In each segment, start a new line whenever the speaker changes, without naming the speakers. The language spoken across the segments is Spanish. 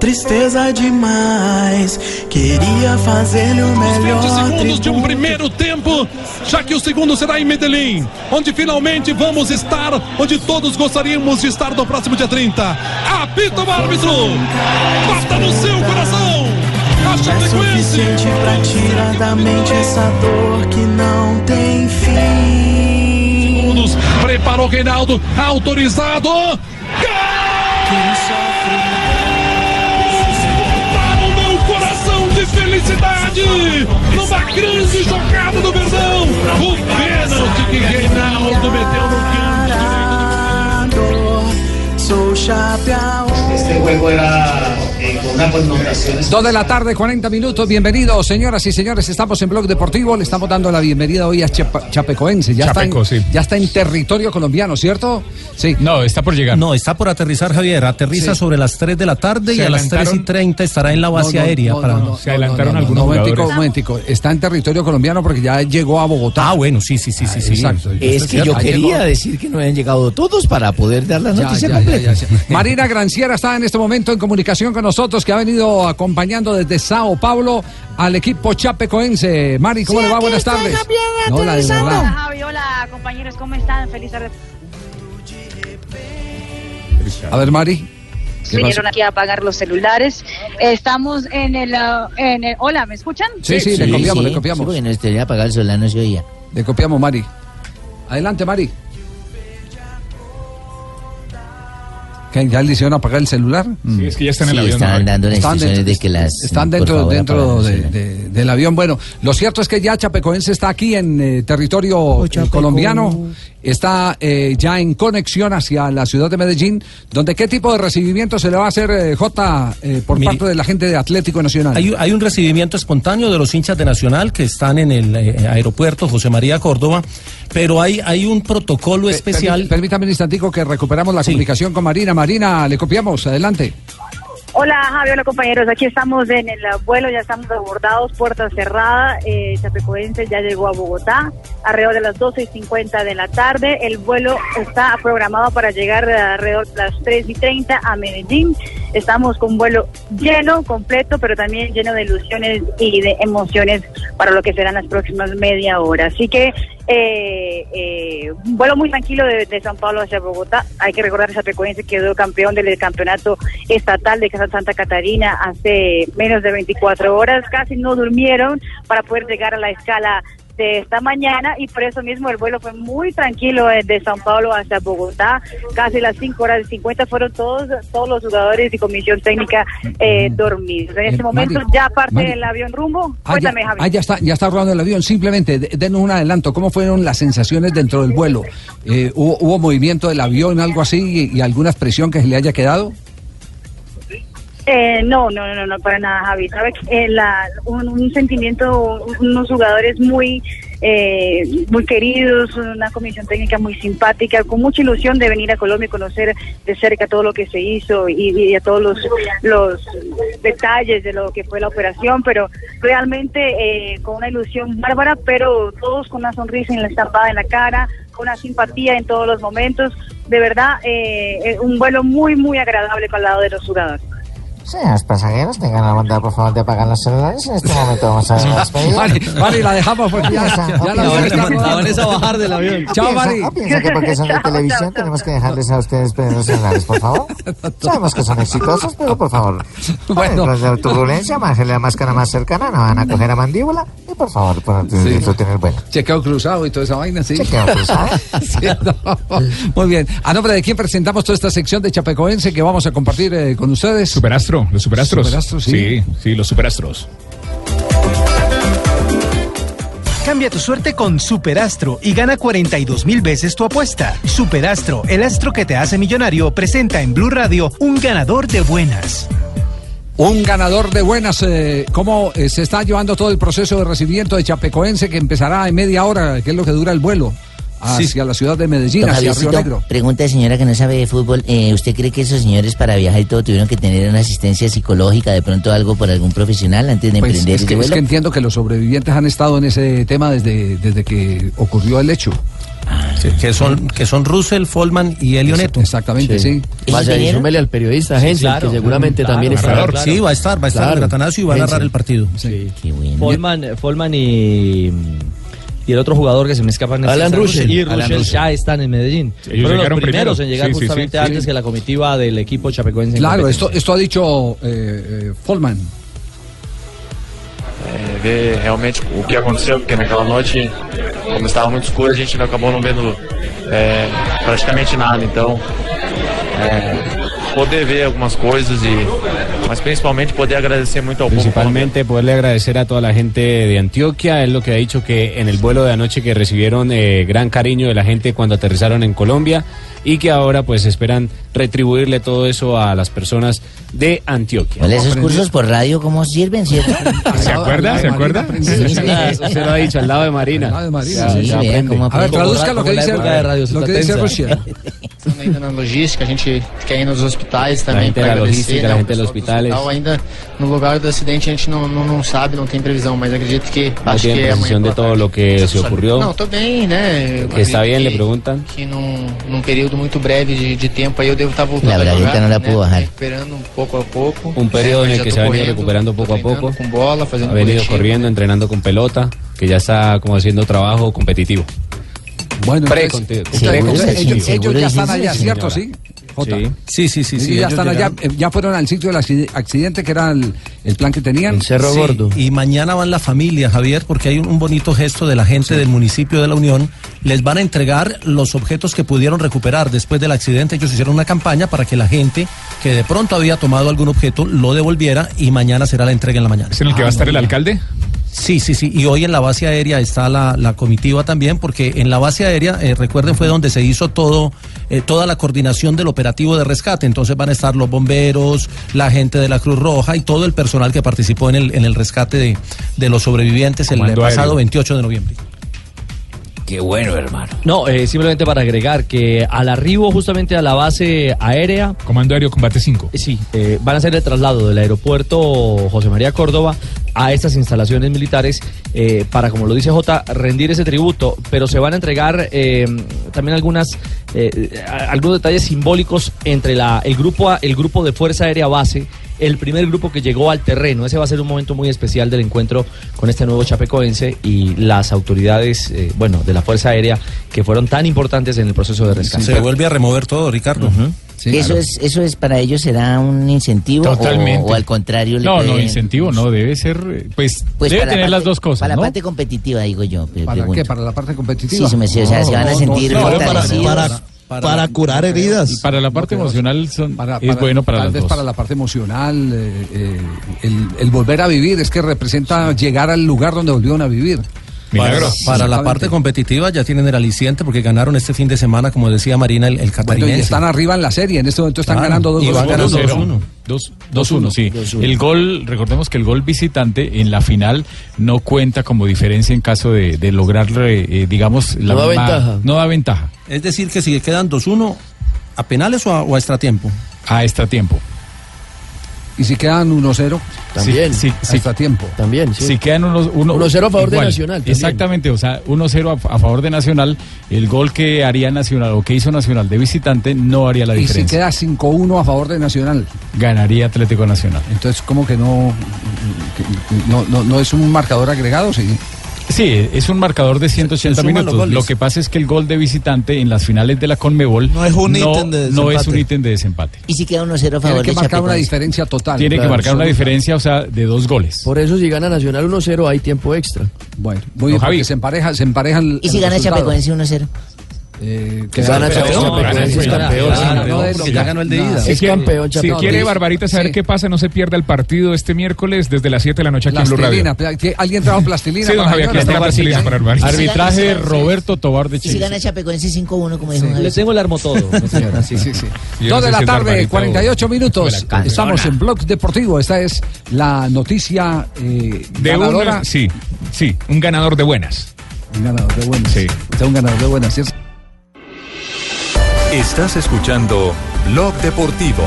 Tristeza demais, queria fazer-lhe o melhor.
20 segundos de um primeiro tempo, já que o segundo será em Medellín, onde finalmente vamos estar, onde todos gostaríamos de estar no próximo dia 30. Apita o árbitro! Bata no seu coração! A
É suficiente pra tirar da mente essa dor que não tem fim.
Segundos, preparou Reinaldo, autorizado! Gol! Felicidade! Numa grande jogada do Verdão! O pênalti que Reinaldo meteu no canto
sou chapeau.
Este juego era eh, con
Dos de la tarde, 40 minutos. Bienvenidos, señoras y señores. Estamos en Blog Deportivo. Le estamos dando la bienvenida hoy a Chapecoense. Ya,
Chapeco,
está en,
sí.
ya está en territorio colombiano, ¿cierto? Sí.
No, está por llegar.
No, está por aterrizar, Javier. Aterriza
Sí.
sobre las 3 de la tarde
Se
y a las 3 y
adelantaron.
30 estará en la base
No, no,
aérea.
no,
para...
no, no,
Se adelantaron
no, no,
algunos
no, momentico,
jugadores.
momentico. Está en territorio colombiano porque ya llegó a Bogotá.
Ah, bueno, sí, sí, sí, sí. sí.
Exacto.
Es que yo quería
llegó.
decir que no habían llegado todos para poder dar la noticia
ya,
completa.
ya, ya, ya. Marina Granciera está en este momento en comunicación con nosotros, que ha venido acompañando desde Sao Paulo al equipo chapecoense. Mari, ¿cómo
Sí,
le va? Buenas tardes.
Javier,
No, la de.
Hola, Javi, hola compañeros, ¿cómo están? Feliz tarde.
A ver, Mari. ¿qué
Vinieron aquí a apagar los celulares. Estamos en el, ah, en el- Hola, ¿me escuchan?
Sí, sí, le copiamos, le
Sí,
copiamos.
porque no estaría apagado el celular, no se oía.
Le copiamos, Mari. Adelante, Mari. ¿Qué, ¿Ya le hicieron apagar el celular?
Sí, es que ya están en el
Sí,
avión. ¿no?
dando
Están dentro,
de que las...
están dentro,
favor,
dentro
apagaran
de-
el celular.
de- del avión. Bueno, lo cierto es que ya Chapecoense está aquí en eh, territorio
Oh,
eh, colombiano, está eh, ya en conexión hacia la ciudad de Medellín, donde qué tipo de recibimiento se le va a hacer, eh, J, eh, por
Mire,
parte de la gente de Atlético Nacional.
Hay, hay un recibimiento espontáneo de los hinchas de Nacional que están en el eh, aeropuerto José María Córdoba, pero hay, hay un protocolo
Eh,
especial.
permí- Permítame un instantico que recuperamos la
Sí.
comunicación con Marina. Marina, le copiamos, adelante.
Hola, Javi, hola compañeros. Aquí estamos en el vuelo, ya estamos abordados, puerta cerrada. Eh, Chapecoense ya llegó a Bogotá alrededor de las 12 y 50 de la tarde. El vuelo está programado para llegar alrededor de las 3 y 30 a Medellín. Estamos con un vuelo lleno, completo, pero también lleno de ilusiones y de emociones para lo que serán las próximas media hora. Así que eh, eh, vuelo muy tranquilo de, San Pablo hacia Bogotá. Hay que recordar que Chapecoense quedó campeón del campeonato estatal de Casa Santa Catarina hace menos de 24 horas. Casi no durmieron para poder llegar a la escala de esta mañana y por eso mismo el vuelo fue muy tranquilo eh, de San Pablo hacia Bogotá. Casi las 5 horas y 50 fueron todos todos los jugadores y comisión técnica eh, dormidos. En este
Eh,
momento
Mari,
ya parte
Mari.
el avión rumbo.
Ah, ya,
Cuéntame, Javi.
ah, ya está, ya está rodando el avión. Simplemente, de- denos un adelanto. ¿Cómo fueron las sensaciones dentro del vuelo? Eh, ¿hubo, hubo movimiento del avión, algo así, y, y alguna expresión que se le haya quedado?
Eh, no, no, no, no, para nada, Javi. Sabe eh, un, un sentimiento, unos jugadores muy, eh, muy queridos, una comisión técnica muy simpática, con mucha ilusión de venir a Colombia y conocer de cerca todo lo que se hizo y, a todos los, los detalles de lo que fue la operación, pero realmente eh, con una ilusión bárbara, pero todos con una sonrisa en la estampada en la cara, con una simpatía en todos los momentos. De verdad, eh, un vuelo muy, muy agradable para el lado de los jugadores.
Señores pasajeros, tengan la bondad por favor de apagar los celulares. En este momento vamos a ver la despedida.
Mari, Mari, la dejamos porque ya, ya la avión está rodando.
bajar del avión.
Chao,
¿Piensa-
Mari.
¿O piensa que porque son de televisión tenemos que dejarles a ustedes prender los celulares, por favor? Sabemos que son exitosos, pero por favor,
Bueno.
de la turbulencia, bájenle la máscara más cercana, no van a coger a mandíbula. Y por favor, por eso tener bueno.
Chequeo cruzado y toda esa vaina, sí.
Chequeo cruzado.
Sí, no. Muy bien. A nombre de quién presentamos toda esta sección de Chapecoense que vamos a compartir eh, con ustedes.
Superastro, los superastros.
Superastros, sí.
sí. Sí, los superastros.
Cambia tu suerte con Superastro y gana 42 mil veces tu apuesta. Superastro, el astro que te hace millonario, presenta en Blue Radio un ganador de buenas.
Un ganador de buenas. eh, ¿Cómo eh, se está llevando todo el proceso de recibimiento de Chapecoense que empezará en media hora, que es lo que dura el vuelo hacia la ciudad de Medellín,
Don
hacia Río Negro?
pregunta de señora que no sabe de fútbol. eh, ¿Usted cree que esos señores para viajar y todo tuvieron que tener una asistencia psicológica, de pronto algo por algún profesional antes de
Pues,
emprender
es,
ese
que, es
vuelo?
que entiendo que los sobrevivientes han estado en ese tema desde, desde que ocurrió el hecho.
Sí, que son que son Russell, Folman y Elio Neto.
Exactamente, sí.
Vaya, y súmele al periodista, Hensel, que seguramente también está.
Sí, va a estar, va a estar
Claro.
el Atanasio y va a narrar el partido.
Sí.
Folman, Folman y, y el otro jugador que se me escapa en este
Alan Russell.
y ya están en Medellín.
Sí, ellos
Fueron los
llegaron
primeros
primero.
en llegar
Sí, sí,
justamente
sí.
antes que la comitiva del equipo chapecoense. en
Claro, esto, esto ha dicho eh, eh,
é, ver realmente o que aconteceu, porque naquela noite, como estava muito escuro, a gente acabou não vendo é, praticamente nada. Então, é, poder ver algumas coisas e, mas principalmente poder agradecer muito ao povo
Principalmente poderle agradecer a toda la gente de Antioquia, es lo que ha dicho que en el vuelo de anoche que recibieron eh, gran cariño de la gente cuando aterrizaron en Colombia y que ahora pues esperan retribuirle todo eso a las personas de Antioquia.
Vale, esos cursos por radio, ¿cómo sirven? ¿cierto?
¿Se acuerda? ¿Se acuerda?
Sí, sí.
Usted lo ha dicho, al lado de Marina.
Al lado de Marina.
Sí,
aprende.
cómo
A ver, traduzca lo que dice, lo que dice Rusia.
Pensando ainda na logística, a gente quer ir nos hospitais também para agradecer. né, o
hospitales.
hospital. Ainda no lugar do acidente a gente não, não, não sabe, não tem previsão, mas acredito que
No
acho que amanhã
precisión de todo lo que se ocurrió.
Não, tô bem, né? Eu
Que está bien, le
que-
preguntan.
Que num, num período muito breve de, de tempo aí eu devo estar voltando
La
jogar,
no la
né,
pudo bajar.
recuperando um pouco a pouco. Mas
el
já
que se ha venido
correndo,
recuperando poco a poco.
Com bola, fazendo
Ha venido corriendo, entrenando con pelota, que ya está como haciendo trabajo competitivo.
Bueno, entonces, entonces, ellos, ya están allá,
sí,
¿cierto? Sí. Jota.
Sí, sí, sí, sí.
Ya están allá, eh, ya fueron al sitio del acci- accidente que era el, el plan que tenían.
Sí, Y mañana van la familia, Javier, porque hay un, un bonito gesto de la gente del municipio de la Unión. Les van a entregar los objetos que pudieron recuperar después del accidente. Ellos hicieron una campaña para que la gente que de pronto había tomado algún objeto lo devolviera y mañana será la entrega en la mañana.
¿Es en el que va a estar el alcalde?
Sí, sí, sí. Y hoy en la base aérea está la, la comitiva también, porque en la base aérea, eh, recuerden, fue donde se hizo todo, eh, toda la coordinación del operativo de rescate. Entonces van a estar los bomberos, la gente de la Cruz Roja y todo el personal que participó en el, en el rescate de, de los sobrevivientes el pasado
aéreo.
28 de noviembre.
Qué bueno, hermano. No, eh, simplemente para agregar que al arribo justamente a la base aérea...
Comando Aéreo Combate 5.
Sí, eh, van a hacer el traslado del aeropuerto José María Córdoba a estas instalaciones militares eh, para, como lo dice J, rendir ese tributo, pero se van a entregar eh, también algunas eh, algunos detalles simbólicos entre la, el, grupo, el grupo de Fuerza Aérea Base el primer grupo que llegó al terreno. Ese va a ser un momento muy especial del encuentro con este nuevo chapecoense y las autoridades, eh, bueno, de la Fuerza Aérea que fueron tan importantes en el proceso de rescate.
Se vuelve a remover todo, Ricardo.
eso es eso es para ellos será un incentivo o-
Totalmente.
O, al contrario le
No, no, incentivo no, debe ser, eh, pues,
Pues
debe
para la
tener las
parte-
dos cosas,
para
¿no?
la parte competitiva digo yo
¿Para
pregunto.
qué? ¿Para la parte competitiva?
Sí, se me- o sea, se van a sentir fortalecidos.
para curar heridas.
Para la parte emocional son,
Para-
es
para-
bueno para
tal vez para la parte emocional, eh, eh, el, el volver a vivir, es que representa llegar al lugar donde volvieron a vivir.
Para, para la parte competitiva ya tienen el aliciente porque ganaron este fin de semana, como decía Marina, el, el
Bueno, y están arriba en la serie, en este momento están
Claro,
ganando dos
y van
goles.
ganando
2-0. 2 2-1, sí.
2-1.
El gol, recordemos que el gol visitante en la final no cuenta como diferencia en caso de, de lograr, eh, digamos, la
No da
misma-
ventaja.
No da ventaja.
Es decir, que si quedan 2-1, ¿a penales o a, o a extratiempo?
A extratiempo.
¿Y si quedan 1-0?
También.
Sí, sí,
Hasta tiempo.
También, sí.
Si quedan unos, uno,
1-0 a favor de
igual.
Nacional también.
Exactamente, o sea, 1-0 a, a favor de Nacional. El gol que haría Nacional o que hizo Nacional de visitante no haría la
Y si
diferencia.
queda 5-1 a favor de Nacional.
Ganaría Atlético Nacional.
Entonces, ¿cómo que no, que no, no, no es un marcador agregado? Sí.
Sí, es un marcador de 180
suman los
minutos. Lo que pasa es que el gol de visitante en las finales de la Conmebol
No es un ítem de
no es
desempate.
un ítem de desempate.
¿Y si queda 1-0 a
Tiene
favor
que
de
marcar una diferencia total.
Tiene que
Claro,
marcar una diferencia, o sea, de dos goles.
Por eso si gana Nacional 1-0 hay tiempo extra.
Bueno, muy bien,
Javi.
se empareja, se emparejan.
¿Y si gana Chapecoense 1-0?
Eh,
Que gana es campeón.
Si quiere, Barbarita, saber
Sí.
qué pasa, no se pierda el partido este miércoles desde las 7 de la noche aquí en Blue Radio.
Plastilina. ¿que ¿Alguien trajo plastilina?
Sí, don Javier, aquí está la plastilina para Barbarita.
Arbitraje Roberto Tobar de
¿Y si
Chile.
gana Chapecoense 5-1, como dijo
Le tengo el armo todo. señora.
Sí, sí, sí. Dos de la tarde,
Barbarita o-
48 minutos. Estamos en Blog Deportivo. Esta es la noticia eh,
De
ganadora.
una, sí, sí, un ganador de buenas.
Un ganador de buenas.
Sí.
Un ganador de buenas, ¿cierto?
Estás escuchando Blog Deportivo.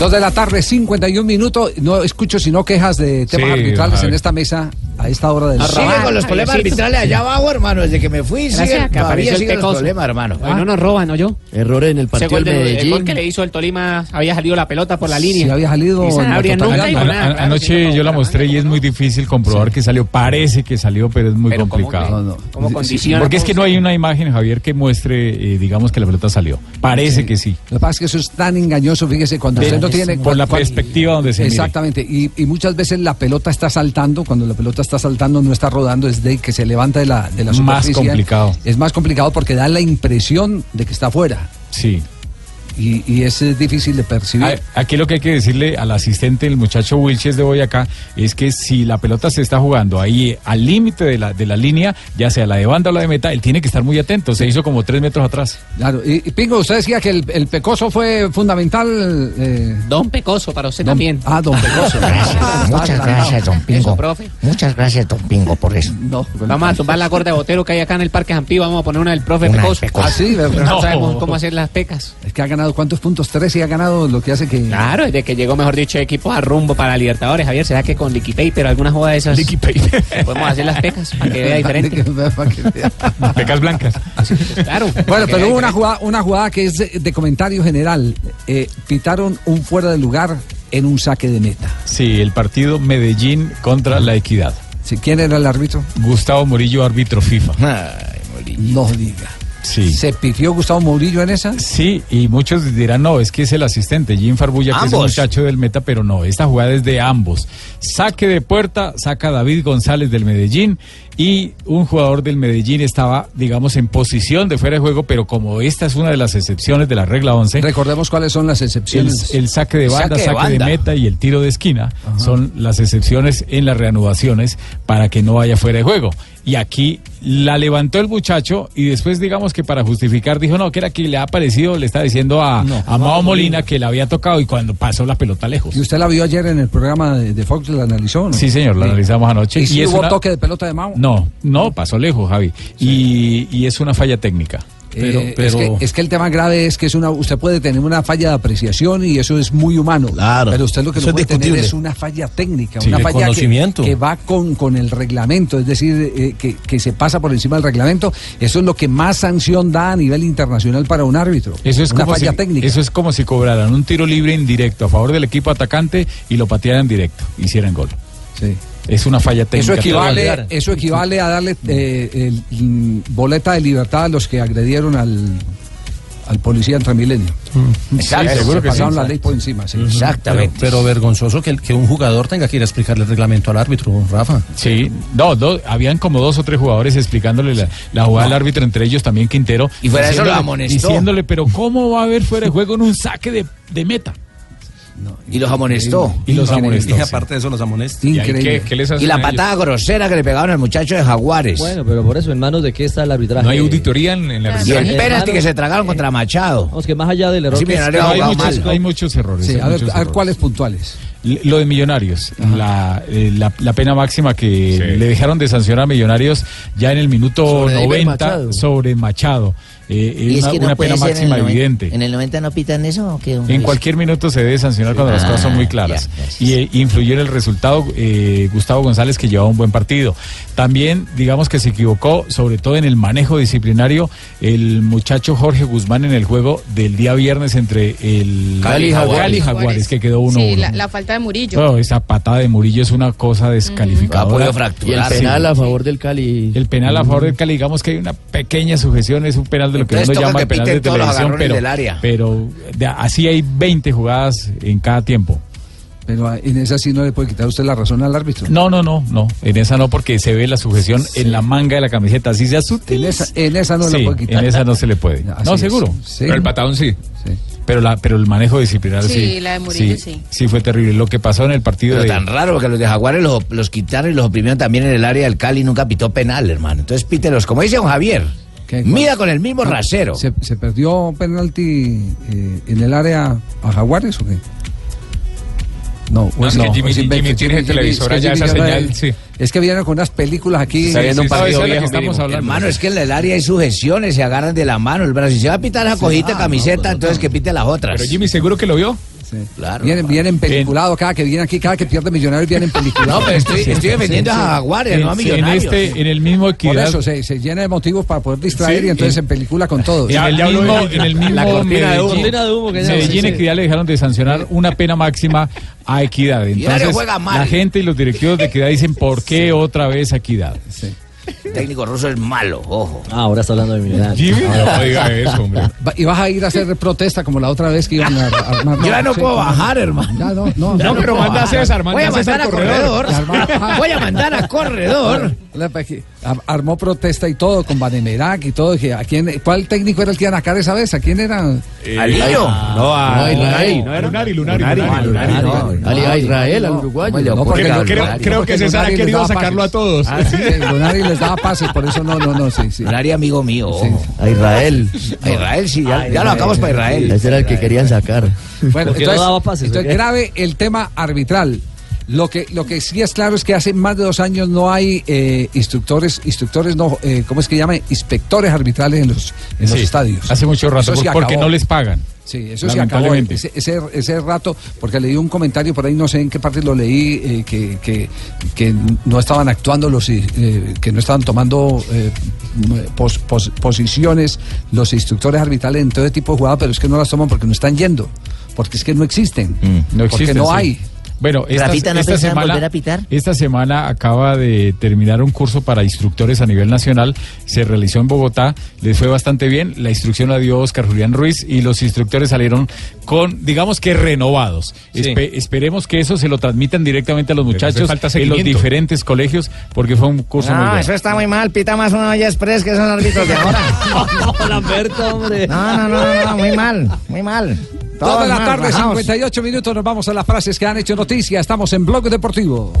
Dos de la tarde, 51 minutos. No escucho sino quejas de temas
Sí,
arbitrales en esta mesa a esta hora del
Sigue con los problemas arbitrales allá abajo, hermano. Desde que me fui,
Gracias,
siguen,
que
todavía
apareció el
siguen los problemas, hermano.
Hoy no nos roban, ¿no yo?
Errores en el partido del
del- el gol
Medellín.
que le hizo el Tolima había salido la pelota por la línea.
Sí, había salido
anoche yo la mostré y es muy difícil comprobar que salió. Parece que salió, pero es muy
Pero ¿cómo
complicado.
No, no.
Como
Sí,
condiciona.
Porque es que no hay una imagen, Javier, que muestre, eh, digamos, que la pelota salió. Parece que sí.
Lo que pasa es que eso es tan engañoso, fíjese, cuando usted no tiene...
por la perspectiva donde se mire.
Exactamente, y muchas veces la pelota está saltando, cuando la pelota está saltando no está rodando, es de que se levanta de la, de la
Más
superficie.
complicado.
Es más complicado porque da la impresión de que está afuera.
Sí.
Y, y es eh, difícil de percibir.
Aquí lo que hay que decirle al asistente, el muchacho Wilches de Boyacá, es que si la pelota se está jugando ahí al límite de la, de la línea, ya sea la de banda o la de meta, él tiene que estar muy atento. Se hizo como tres metros atrás.
Claro, y, y Pingo, usted decía que el, el Pecoso fue fundamental. eh,
Don Pecoso, para usted
don-
también.
Ah, don Pecoso.
Gracias. Muchas gracias, don Pingo.
Eso, profe.
Muchas gracias, don Pingo, por eso.
No,
Vamos a tumbar la corte de botero que hay acá en el Parque Jampí. Vamos a poner una del profe
Una
Pecoso.
Pecoso.
Ah, sí, ¿verdad?
no sabemos cómo hacer las pecas.
Es que ha ganado cuántos puntos, tres y ha ganado lo que hace que.
Claro, desde que llegó, mejor dicho, equipo a rumbo para Libertadores, Javier. ¿Será que con Liquid Paper, alguna joda de esas? Podemos hacer las pecas para que vea diferente.
Para que vea.
Pecas blancas.
Claro.
Bueno, pero hubo una jugada, una jugada que es de, de comentario general. Eh, pitaron un fuera de lugar en un saque de meta.
Sí, el partido Medellín contra la Equidad.
Sí, ¿Quién era el árbitro?
Gustavo Murillo, árbitro FIFA.
No diga.
Sí.
¿Se pifió Gustavo Murillo en esa?
Sí, y muchos dirán, no, es que es el asistente, Jim Farbulla, que es el muchacho del meta, pero no, esta jugada es de ambos. Saque de puerta, saca David González del Medellín y un jugador del Medellín estaba, digamos, en posición de fuera de juego, pero como esta es una de las excepciones de la regla 11,
Recordemos cuáles son las excepciones.
el saque de banda,
Saque de
saque de,
banda.
meta y el tiro de esquina son las excepciones en las reanudaciones para que no vaya fuera de juego. Y aquí la levantó el muchacho y después digamos que para justificar dijo no, que era que le ha parecido, le está diciendo a, a Mao Molina que le había tocado y cuando pasó la pelota lejos.
¿Y usted la vio ayer en el programa de, de Fox? ¿La analizó? no?
Sí, señor, la analizamos anoche.
¿Y si
es
hubo
una-
toque de pelota de Mao?
No, no, pasó lejos, Javi. Y, y es una falla técnica.
Pero-
Eh,
pero-
es, que, es que el tema grave es que es una, usted puede tener una falla de apreciación y eso es muy humano.
Claro,
Pero usted lo que no puede tener es una falla técnica,
Sí,
una falla que, que va con, con el reglamento, es decir, eh, que, que se pasa por encima del reglamento. Eso es lo que más sanción da a nivel internacional para un árbitro.
Eso es,
una
como
falla
si,
técnica.
eso es como si cobraran un tiro libre indirecto a favor del equipo atacante y lo patearan directo, hicieran gol.
Sí.
Es una falla técnica.
Eso equivale, eso equivale a darle eh, el, mm, boleta de libertad a los que agredieron al, al policía en Transmilenio.
Exacto.
Se
seguro que
pasaron
sí.
la ley por encima. sí.
Exactamente.
Pero, pero vergonzoso que, el- que un jugador tenga que ir a explicarle el reglamento al árbitro, Rafa.
Sí, no, habían como dos o tres jugadores explicándole la, la jugada al árbitro, entre ellos también Quintero.
Y fuera de eso lo
diciéndole-
amonestó.
Diciéndole, pero ¿cómo va a haber fuera de juego en un saque de, de meta?
Y los amonestó.
Y los amonestó.
Y aparte de eso, los amonestó.
¿Y ahí qué- qué les hacen
Y la
ellos?
patada grosera que le pegaron al muchacho de Jaguares.
Bueno, pero por eso, ¿en manos de qué está el arbitraje?
No hay auditoría en, en la
y el
arbitraje.
penalti que se tragaron contra Machado.
Vamos, que más allá del error
Sí,
que es-
hay muchos-
mal.
Hay muchos errores.
Sí,
hay
a ver,
muchos
a ver
errores.
cuáles puntuales.
L- Lo de Millonarios, la, eh, la, la pena máxima que le dejaron de sancionar a Millonarios ya en el minuto
Sobre David
90
Machado.
sobre Machado. Eh,
Y
una,
es que no
una pena
en
máxima
noven-
evidente.
¿En el 90 no pitan eso o qué?
En cualquier minuto se debe sancionar cuando las
Ah,
cosas son muy claras.
ya,
y eh, influyó en el resultado eh, Gustavo González, que llevaba un buen partido. También, digamos que se equivocó, sobre todo en el manejo disciplinario, el muchacho Jorge Guzmán en el juego del día viernes entre el
Cali y Jaguares.
Cali y Jaguares, que quedó 1-1.
Sí, la, la falta de Murillo.
Oh, esa patada de Murillo es una cosa descalificadora.
Y el penal a favor del Cali.
El penal a favor del Cali, digamos que hay una pequeña sujeción, es un penal de lo que
Entonces
uno llama el penal de televisión, pero,
del área.
pero de- así hay 20 jugadas en cada tiempo.
Pero en esa sí no le puede quitar usted la razón al árbitro.
No, no, no, no, en esa no porque se ve la sujeción en la manga de la camiseta, así sea sutil.
En esa, en esa no
Sí,
la puede quitar.
en esa no se le puede.
Así
no,
es.
seguro.
Sí.
Pero el patadón sí.
Pero la, pero el manejo disciplinario sí.
Sí, la de Murillo, sí.
Sí, fue terrible. Lo que pasó en el partido
Pero
de
tan raro porque los de Jaguares los, los quitaron y los oprimieron también en el área del Cali. Nunca pitó penal, hermano. Entonces pítelos, como dice don Javier. Mira con el mismo rasero.
¿Se, se perdió penalti eh, en el área a Jaguares o qué? No,
No, es que Jimmy-
es invento.
Jimmy tiene el televisor
es que
allá,
Jimmy
esa
ya no-
señal, sí.
Es que vienen con unas películas aquí.
Está viendo un partido
esa es la
viejo,
que estamos hablando.
Hermano, es que en el área hay sujeciones, se agarran de la mano. El brazo, si se va a pitar esa cojita
ah,
camiseta, entonces que pite las otras.
Pero Jimmy, ¿seguro que lo vio?
Claro.
Vienen, vienen peliculados cada que viene aquí, cada que pierde millonarios vienen peliculados.
No, pero estoy- estoy defendiendo a Jaguares, no a
en, en
Millonarios.
este, en el mismo
Por
equidad.
eso se, se llena de motivos para poder distraer
Sí,
y entonces
en-
en película con todos.
En el, mismo, en el mismo
La cortina de humo. De humo que
Medellín
sí, sí.
Equidad le dejaron de sancionar una pena máxima a Equidad. Entonces,
juega mal.
la gente y los directivos de Equidad dicen, ¿por qué otra vez a Equidad?
El técnico ruso es malo, ojo.
Ah, ahora está hablando de Millonarios.
Jimmy, no diga eso, hombre.
Va- Y vas a ir a hacer protesta como la otra vez que iban a armar.
Yo ya no puedo bajar, hermano.
Ya, no, no,
No, pero manda a César,
Voy
manda
a
a César
mandar a
corredor.
corredor. Voy a mandar a corredor.
Ar- Armó protesta y todo con Banemerac y todo. ¿a quién, ¿Cuál técnico era el que iban a sacar esa vez? ¿A quién era?
Alillo.
No, a
No, Israel.
No, era
Lunari, Lunari,
Lunari,
a Israel, al uruguayo.
¿cómo le
No, porque
Creo,
Lunari,
creo-
Lunari,
creo
porque
que César ha querido sacarlo a todos.
Ah, sí, sí, Lunari les daba pases, por eso no, no, no, sí, sí.
Lunari, amigo mío.
A Israel.
A Israel, sí, ya, ya lo acabamos para Israel.
Ese era el que querían sacar.
Bueno,
¿Por qué no
entonces,
daba
entonces grave el tema arbitral. Lo que, lo que sí es claro es que hace más de dos años no hay eh, instructores, instructores no, eh, ¿cómo es que llama? Inspectores arbitrales en los, en los estadios.
Hace mucho rato, por- porque no les pagan.
Sí, eso se acabó. Ese, ese, ese rato, porque leí un comentario por ahí, no sé en qué parte lo leí, eh, que, que, que no estaban actuando los, eh, que no estaban tomando eh, pos- pos- posiciones los instructores arbitrales en todo tipo de jugadas, pero es que no las toman porque no están yendo, porque es que no existen,
No
porque
existen,
no
sí.
hay.
Bueno, esta,
Rafita, ¿no
esta
pensaban
semana,
volver a pitar?
esta semana acaba de terminar un curso para instructores a nivel nacional. Se realizó en Bogotá, les fue bastante bien. La instrucción la dio Oscar Julián Ruiz y los instructores salieron con, digamos que renovados.
Sí.
Espe- esperemos que eso se lo transmitan directamente a los muchachos
falta
en los diferentes colegios, porque fue un curso muy
No,
bueno.
eso está muy mal. Pita más una olla express que son árbitros de ahora.
No, Lamberto, hombre.
No, no, no, no, no, muy mal, muy mal.
Toda la
mal,
tarde,
rajados.
58 minutos, nos vamos a las frases que han hecho noticia. Estamos en Blog Deportivo.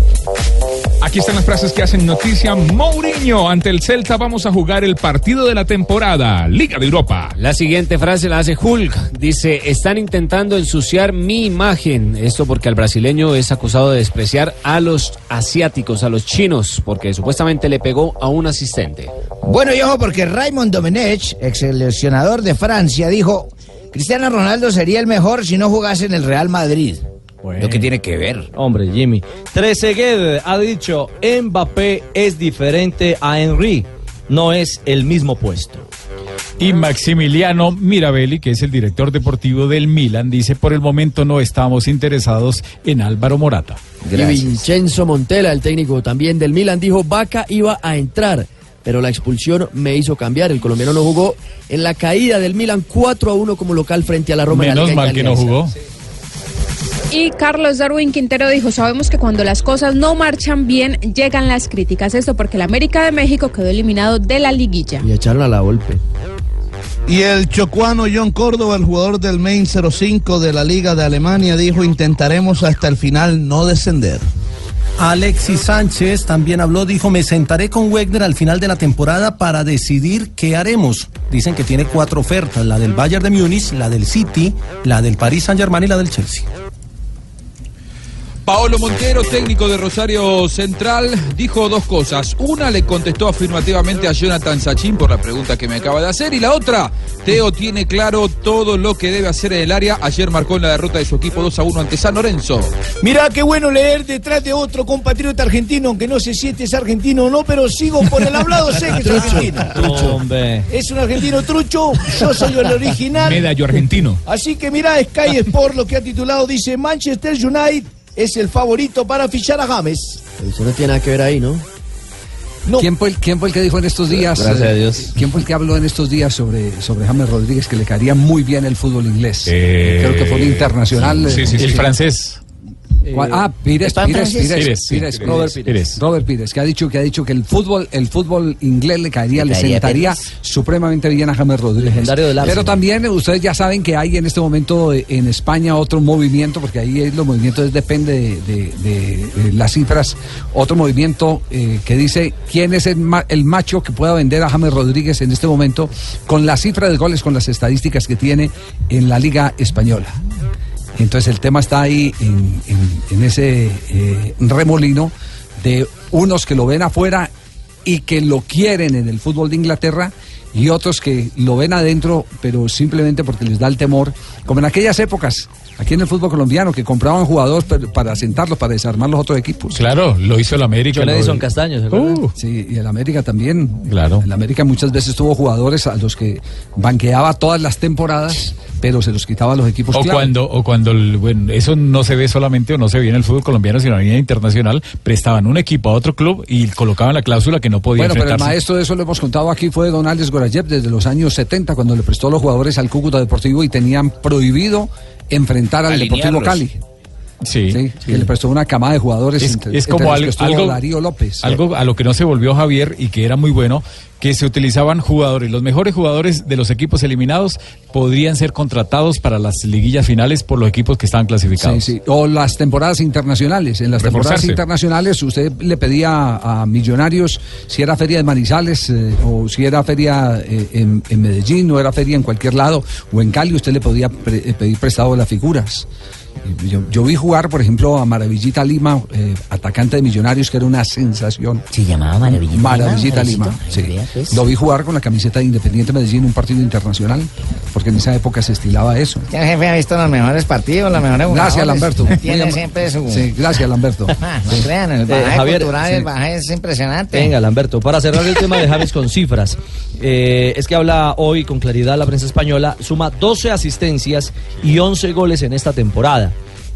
Aquí están las frases que hacen noticia. Mourinho, ante el Celta vamos a jugar el partido de la temporada, Liga de Europa.
La siguiente frase la hace Hulk. Dice, están intentando ensuciar mi imagen. Esto porque al brasileño es acusado de despreciar a los asiáticos, a los chinos, porque supuestamente le pegó a un asistente.
Bueno, y ojo, porque Raymond Domenech, ex seleccionador de Francia, dijo: Cristiano Ronaldo sería el mejor si no jugase en el Real Madrid. Lo que tiene que ver.
Hombre, Jimmy. Trezeguet ha dicho, Mbappé es diferente a Henry. No es el mismo puesto.
Y Maximiliano Mirabelli, que es el director deportivo del Milan, dice, por el momento no estamos interesados en Álvaro Morata.
Y Vincenzo Montella, el técnico también del Milan, dijo Vaca iba a entrar, pero la expulsión me hizo cambiar. El colombiano no jugó en la caída del Milan 4 a 1 como local frente a la Roma. en la
Menos
Liga
mal que no jugó.
Y Carlos Darwin Quintero dijo, sabemos que cuando las cosas no marchan bien, llegan las críticas. Esto porque el América de México quedó eliminado de la liguilla.
Y echaron a la golpe.
Y el chocuano John Córdoba, el jugador del Main 05 de la Liga de Alemania, dijo intentaremos hasta el final no descender.
Alexis Sánchez también habló, dijo, me sentaré con Wegner al final de la temporada para decidir qué haremos. Dicen que tiene cuatro ofertas, la del Bayern de Múnich, la del City, la del Paris Saint Germain y la del Chelsea.
Paolo Montero, técnico de Rosario Central, dijo dos cosas. Una le contestó afirmativamente a Jonathan Sachin por la pregunta que me acaba de hacer. Y la otra, Teo tiene claro todo lo que debe hacer en el área. Ayer marcó en la derrota de su equipo 2 a 1 ante San Lorenzo.
Mirá qué bueno leer detrás de otro compatriota argentino, aunque no sé si este es argentino o no, pero sigo por el hablado, sé que es argentino.
Hombre.
Es un argentino trucho, yo soy el original.
Medallo argentino.
Así que mirá, Sky Sport lo que ha titulado dice Manchester United es el favorito para fichar a James.
Eso no tiene nada que ver ahí, ¿no?
¿Quién, fue el, quién fue el que dijo en estos días?
Gracias a
eh,
Dios.
¿Quién fue el que habló en estos días sobre, sobre James Rodríguez que le caería muy bien el fútbol inglés?
Eh,
Creo que fue un internacional.
Sí, sí, sí,
eh,
el francés.
¿Cuál? Ah, Pires,
¿Está en
Pires? Pires,
Pires.
Robert
Pires.
Robert Pires, que ha dicho que ha dicho que el fútbol, el fútbol inglés le caería,
Le
le
caería
sentaría
Pires.
supremamente bien a James Rodríguez.
Legendario del
Pero también eh, ustedes ya saben que hay en este momento eh, en España otro movimiento, porque ahí eh, los movimientos depende de, de- de, eh, las cifras, otro movimiento eh, que dice quién es el, ma- el macho que pueda vender a James Rodríguez en este momento con la cifra de goles, con las estadísticas que tiene en la Liga Española. Entonces el tema está ahí en, ese eh, remolino de unos que lo ven afuera y que lo quieren en el fútbol de Inglaterra y otros que lo ven adentro, pero simplemente porque les da el temor, como en aquellas épocas, aquí en el fútbol colombiano, que compraban jugadores para sentarlos, para desarmar los otros equipos.
Claro, lo hizo el América. Lo-
Edison Castaño, ¿se?
Uh,
Sí, y el América también.
Claro.
El América muchas veces tuvo jugadores a los que banqueaba todas las temporadas, pero se los quitaba a los equipos
o
clave.
cuando, o cuando el- bueno, eso no se ve solamente o no se ve en el fútbol colombiano, sino a nivel internacional, prestaban un equipo a otro club y colocaban la cláusula que no podía
Bueno, pero el maestro de eso lo hemos contado aquí fue Don Alex Gorayev desde los años 70 cuando le prestó a los jugadores al Cúcuta Deportivo y tenían prohibido enfrentar al Deportivo. Cali.
Sí,
Sí, que le prestó una camada de jugadores
es,
entre-
es
entre
como
los
algo,
que estuvo
algo,
Darío López.
algo a lo que no se volvió Javier y que era muy bueno, que se utilizaban jugadores, los mejores jugadores de los equipos eliminados podrían ser contratados para las liguillas finales por los equipos que estaban clasificados.
Sí, sí. O las temporadas internacionales. En las temporadas internacionales usted le pedía a Millonarios si era feria de Manizales eh, o si era feria eh, en, en Medellín o era feria en cualquier lado o en Cali, usted le podía pre- eh, pedir prestado las figuras. Yo, yo vi jugar, por ejemplo, a Maravillita Lima, eh, atacante de Millonarios, que era una sensación.
Se llamaba Maravillita Lima,
Maravillita. Lima, sí.
Pues.
Lo vi jugar con la camiseta de Independiente Medellín en un partido internacional, porque en esa época se estilaba eso.
El jefe ha visto los mejores partidos, los mejores
Gracias,
jugadores.
Lamberto. Muy
Tiene siempre su...
Sí, gracias, Lamberto.
Ah, no crean, el
Eh, Javier,
cultural,
sí.
el es impresionante.
Venga, Lamberto, para cerrar el tema de James con cifras, eh, es que habla hoy con claridad la prensa española, suma 12 asistencias y 11 goles en esta temporada.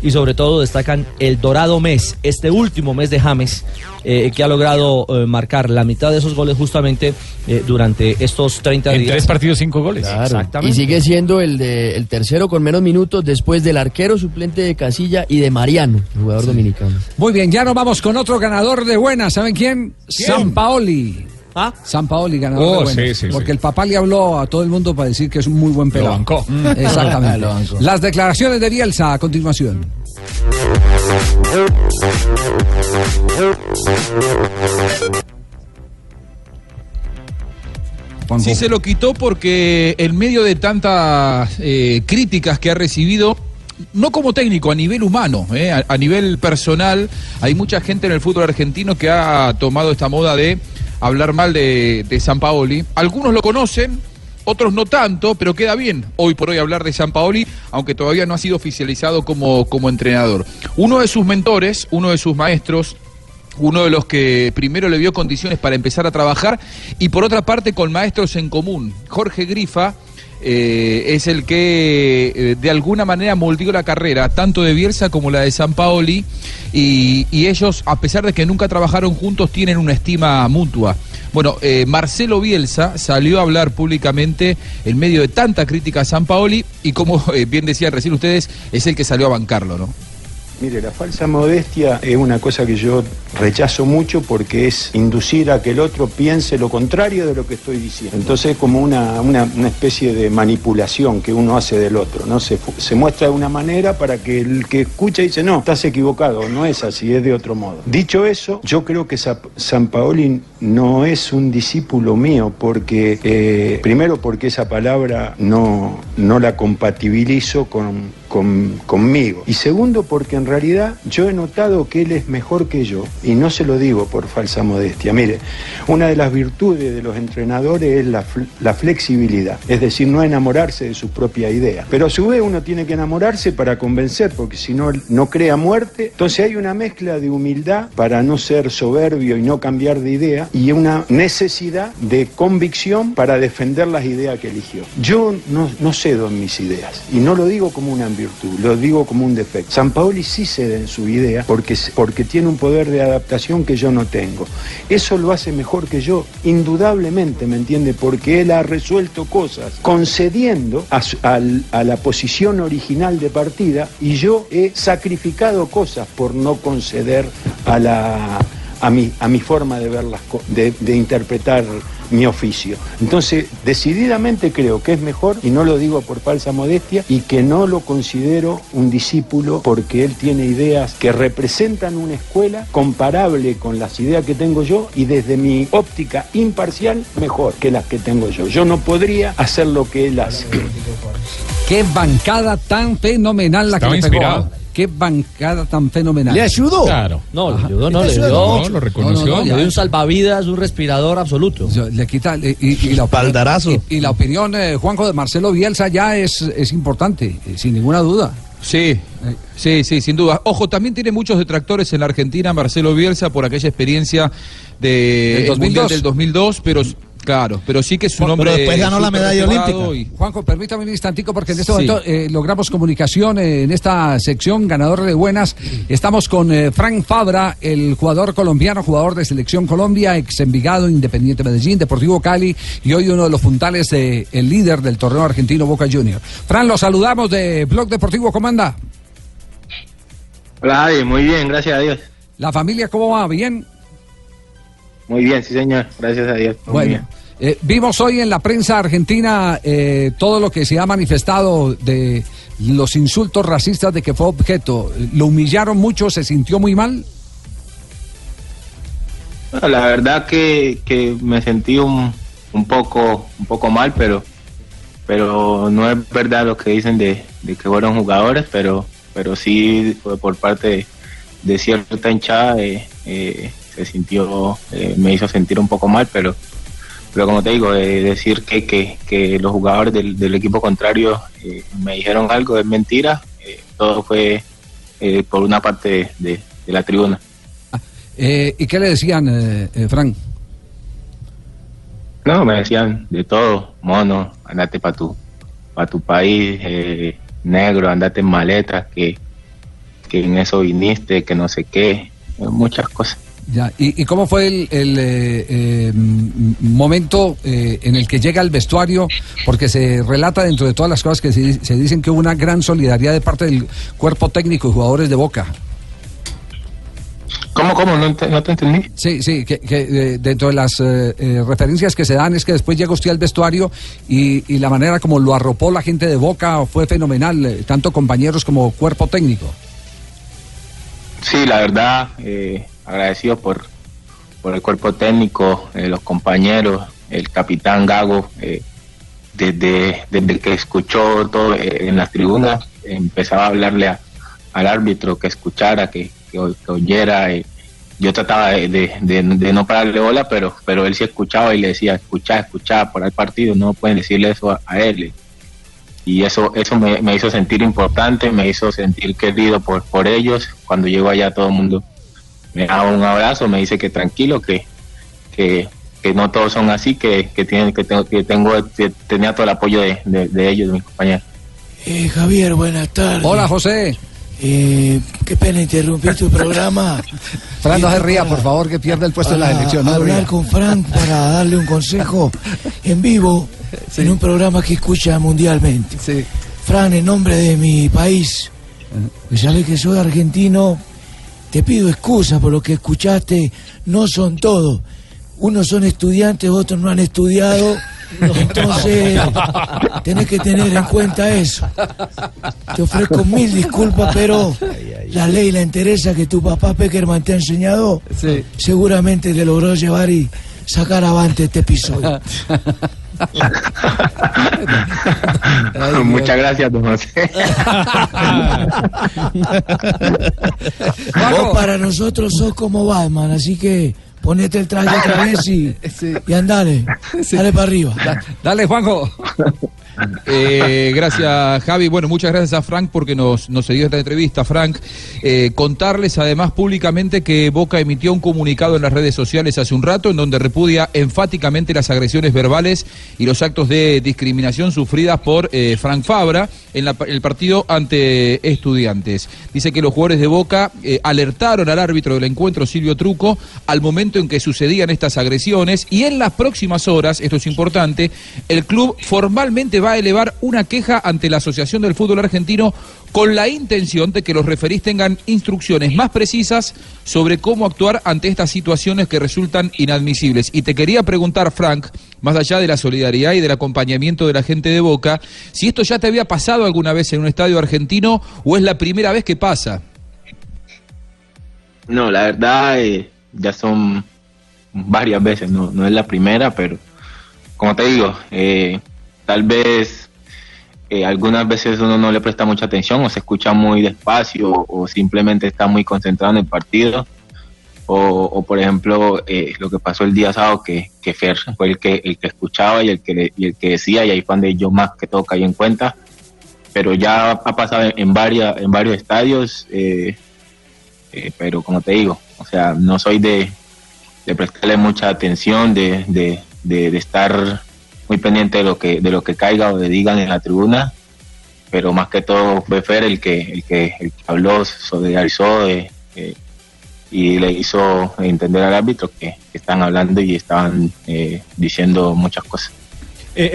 Y sobre todo destacan el dorado mes, este último mes de James, eh, que ha logrado eh, marcar la mitad de esos goles justamente eh, durante estos 30
En
días.
tres partidos, cinco goles.
Claro.
Exactamente.
Y sigue siendo el, de, el tercero con menos minutos después del arquero suplente de Casilla y de Mariano, el jugador dominicano.
Muy bien, ya nos vamos con otro ganador de buenas. ¿Saben quién? San Paoli.
¿Ah?
San Paoli, ganador
Oh,
de buenas.
sí, sí,
porque
sí.
el papá le habló a todo el mundo para decir que es un muy buen pelado.
bancó.
Mm, Exactamente.
Lo bancó.
Las declaraciones de Bielsa a continuación.
Sí se lo quitó porque en medio de tantas eh, críticas que ha recibido, no como técnico, a nivel humano, eh, a, a nivel personal, hay mucha gente en el fútbol argentino que ha tomado esta moda de hablar mal de, de San Paoli. Algunos lo conocen, otros no tanto, pero queda bien hoy por hoy hablar de San Paoli, aunque todavía no ha sido oficializado como, como entrenador. Uno de sus mentores, uno de sus maestros, uno de los que primero le vio condiciones para empezar a trabajar y por otra parte con maestros en común. Jorge Grifa eh, es el que eh, de alguna manera moldeó la carrera, tanto de Bielsa como la de San Paoli, y, ellos, a pesar de que nunca trabajaron juntos, tienen una estima mutua. Bueno, eh, Marcelo Bielsa salió a hablar públicamente en medio de tanta crítica a San Paoli y como bien decían recién ustedes, es el que salió a bancarlo, ¿no?
Mire, la falsa modestia es una cosa que yo rechazo mucho porque es inducir a que el otro piense lo contrario de lo que estoy diciendo. Entonces es como una, una- especie de manipulación que uno hace del otro, ¿no? Se, se muestra de una manera para que el que escucha dice, no, estás equivocado, no es así, es de otro modo. Dicho eso, yo creo que Sa- San Paoli no es un discípulo mío porque, eh, primero porque esa palabra no, no la compatibilizo con, con- conmigo. Y segundo, porque en realidad yo he notado que él es mejor que yo, y no se lo digo por falsa modestia. Mire, una de las virtudes de los entrenadores es la, la flexibilidad, es decir, no enamorarse de su propia idea. Pero a su vez uno tiene que enamorarse para convencer, porque si no, no crea muerte. Entonces hay una mezcla de humildad para no ser soberbio y no cambiar de idea, y una necesidad de convicción para defender las ideas que eligió. Yo no, no cedo en mis ideas, y no lo digo como una virtud, lo digo como un defecto. San Paoli sí cede en su idea porque, porque tiene un poder de adaptación que yo no tengo. Eso lo hace mejor que yo, indudablemente, ¿me entiende? Porque él ha resuelto cosas concediendo a, la posición original de partida y yo he sacrificado cosas por no conceder a la a mi, forma de ver las de, de interpretar mi oficio. Entonces, decididamente creo que es mejor, y no lo digo por falsa modestia, y que no lo considero un discípulo porque él tiene ideas que representan una escuela comparable con las ideas que tengo yo y desde mi óptica imparcial mejor que las que tengo yo. Yo no podría hacer lo que él hace.
Qué bancada tan fenomenal la que le pegó.
inspirado.
Qué bancada tan fenomenal.
¿Le ayudó?
Claro.
No, le ayudó, no, le
ayudó?
dio.
No, lo reconoció.
No, no, no,
Ya.
le dio un salvavidas, un respirador absoluto.
Le quita y, y- y la
Espaldarazo.
Y, y la opinión, eh, Juanjo, de Marcelo Bielsa ya es, es importante, eh, sin ninguna duda.
Sí, sí, sí, sin duda. Ojo, también tiene muchos detractores en la Argentina, Marcelo Bielsa, por aquella experiencia de
Del
el Mundial
2002.
del 2002, pero claro, pero sí que es un
Pero
hombre.
después ganó la medalla olímpica. Juanjo, permítame un instantico porque en este
Sí.
momento eh, logramos comunicación eh, en esta sección ganador de buenas. Estamos con eh, Frank Fabra, el jugador colombiano, jugador de Selección Colombia, ex Envigado, Independiente Medellín, Deportivo Cali y hoy uno de los puntales del líder del torneo argentino Boca Junior. Fran, lo saludamos de Blog Deportivo, ¿cómo anda?
Hola, muy bien, gracias a Dios.
¿La familia cómo va? ¿Bien?
Muy bien, sí, señor, gracias a Dios. Muy
Bueno,
bien.
Eh, vimos hoy en la prensa argentina eh, todo lo que se ha manifestado de los insultos racistas de que fue objeto. ¿Lo humillaron mucho? ¿Se sintió muy mal?
La verdad que, que me sentí un, un poco un poco mal, pero pero no es verdad lo que dicen de, que fueron jugadores, pero pero sí fue por parte de, cierta hinchada, eh, se sintió, me hizo sentir un poco mal, pero pero como te digo, eh, decir que, que, que los jugadores del, del equipo contrario eh, me dijeron algo es mentira, eh, todo fue por una parte de, de- la tribuna.
Eh, ¿Y qué le decían, Frank?
No, me decían de todo, mono, andate para tu, pa tu país, eh, negro, andate en maletas, que, que en eso viniste, que no sé qué, muchas cosas.
Ya, ¿Y, y cómo fue el, el, eh, eh, momento eh, en el que llega al vestuario? Porque se relata dentro de todas las cosas que se, se dicen que hubo una gran solidaridad de parte del cuerpo técnico y jugadores de Boca.
¿Cómo, cómo? No te, no te entendí.
Sí, sí, que, que, eh, dentro de las eh, referencias que se dan es que después llega usted al vestuario y, y la manera como lo arropó la gente de Boca fue fenomenal, tanto compañeros como cuerpo técnico.
Sí, la verdad, eh, agradecido por, por el cuerpo técnico, eh, los compañeros, el capitán Gago, eh, desde, desde que escuchó todo eh, en las tribunas, empezaba a hablarle al árbitro que escuchara, que, que, que oyera. yo trataba de, de- de- de no pararle bola, pero, pero él sí escuchaba y le decía, escucha, escucha, por el partido, no pueden decirle eso a, a él. Y eso, eso me, me hizo sentir importante, me hizo sentir querido por, por ellos. Cuando llego allá todo el mundo me da un abrazo, me dice que tranquilo, que, que, que no todos son así, que, que, tienen, que, tengo, que tengo que tenía todo el apoyo de, de, de ellos, de mis compañeros.
Eh, Javier, buenas tardes.
Hola, José.
Eh, qué pena interrumpir tu programa.
Fran, no se ría, por favor, que pierde el puesto en la elección. No
hablar
ría.
con Frank para darle un consejo en vivo en un programa que escucha mundialmente. Fran, en nombre de mi país, Pues sabes que soy argentino, te pido excusa por lo que escuchaste, no son todos. Unos son estudiantes, otros no han estudiado. Entonces, tenés que tener en cuenta eso. Te ofrezco mil disculpas, pero la ley la entereza que tu papá Peckerman te ha enseñado, seguramente te logró llevar y sacar avante este episodio.
Muchas gracias, don José.
Vos para nosotros sos como Batman, así que ponete el traje otra vez y, y andale, dale para arriba.
Dale, Juanjo. Eh, gracias, Javi. Bueno, muchas gracias a Frank porque nos, nos dio esta entrevista. Frank, eh, contarles además públicamente que Boca emitió un comunicado en las redes sociales hace un rato en donde repudia enfáticamente las agresiones verbales y los actos de discriminación sufridas por eh, Frank Fabra en la- el partido ante estudiantes. Dice que los jugadores de Boca eh, alertaron al árbitro del encuentro, Silvio Truco, al momento en que sucedían estas agresiones y en las próximas horas, esto es importante, el club formalmente va a elevar una queja ante la Asociación del Fútbol Argentino con la intención de que los referís tengan instrucciones más precisas sobre cómo actuar ante estas situaciones que resultan inadmisibles. Y te quería preguntar, Frank, más allá de la solidaridad y del acompañamiento de la gente de Boca, si esto ya te había pasado alguna vez en un estadio argentino o es la primera vez que pasa.
No, la verdad, eh, ya son varias veces, no, no es la primera, pero como te digo, eh, tal vez eh, algunas veces uno no le presta mucha atención o se escucha muy despacio o, simplemente está muy concentrado en el partido. O, por ejemplo, eh, lo que pasó el día sábado, que, que Fer fue el que, el que escuchaba y el que, y el que decía, y ahí fue donde yo más que todo caí en cuenta. Pero ya ha pasado en, en, varias, en varios estadios. eh, eh, pero como te digo, o sea, no soy de, de prestarle mucha atención, de, de, de, de estar muy pendiente de lo que de lo que caiga o de digan en la tribuna, pero más que todo fue el que el que, el que habló, solidarizó eh, eh, y le hizo entender al árbitro que, están hablando y estaban eh, diciendo muchas cosas.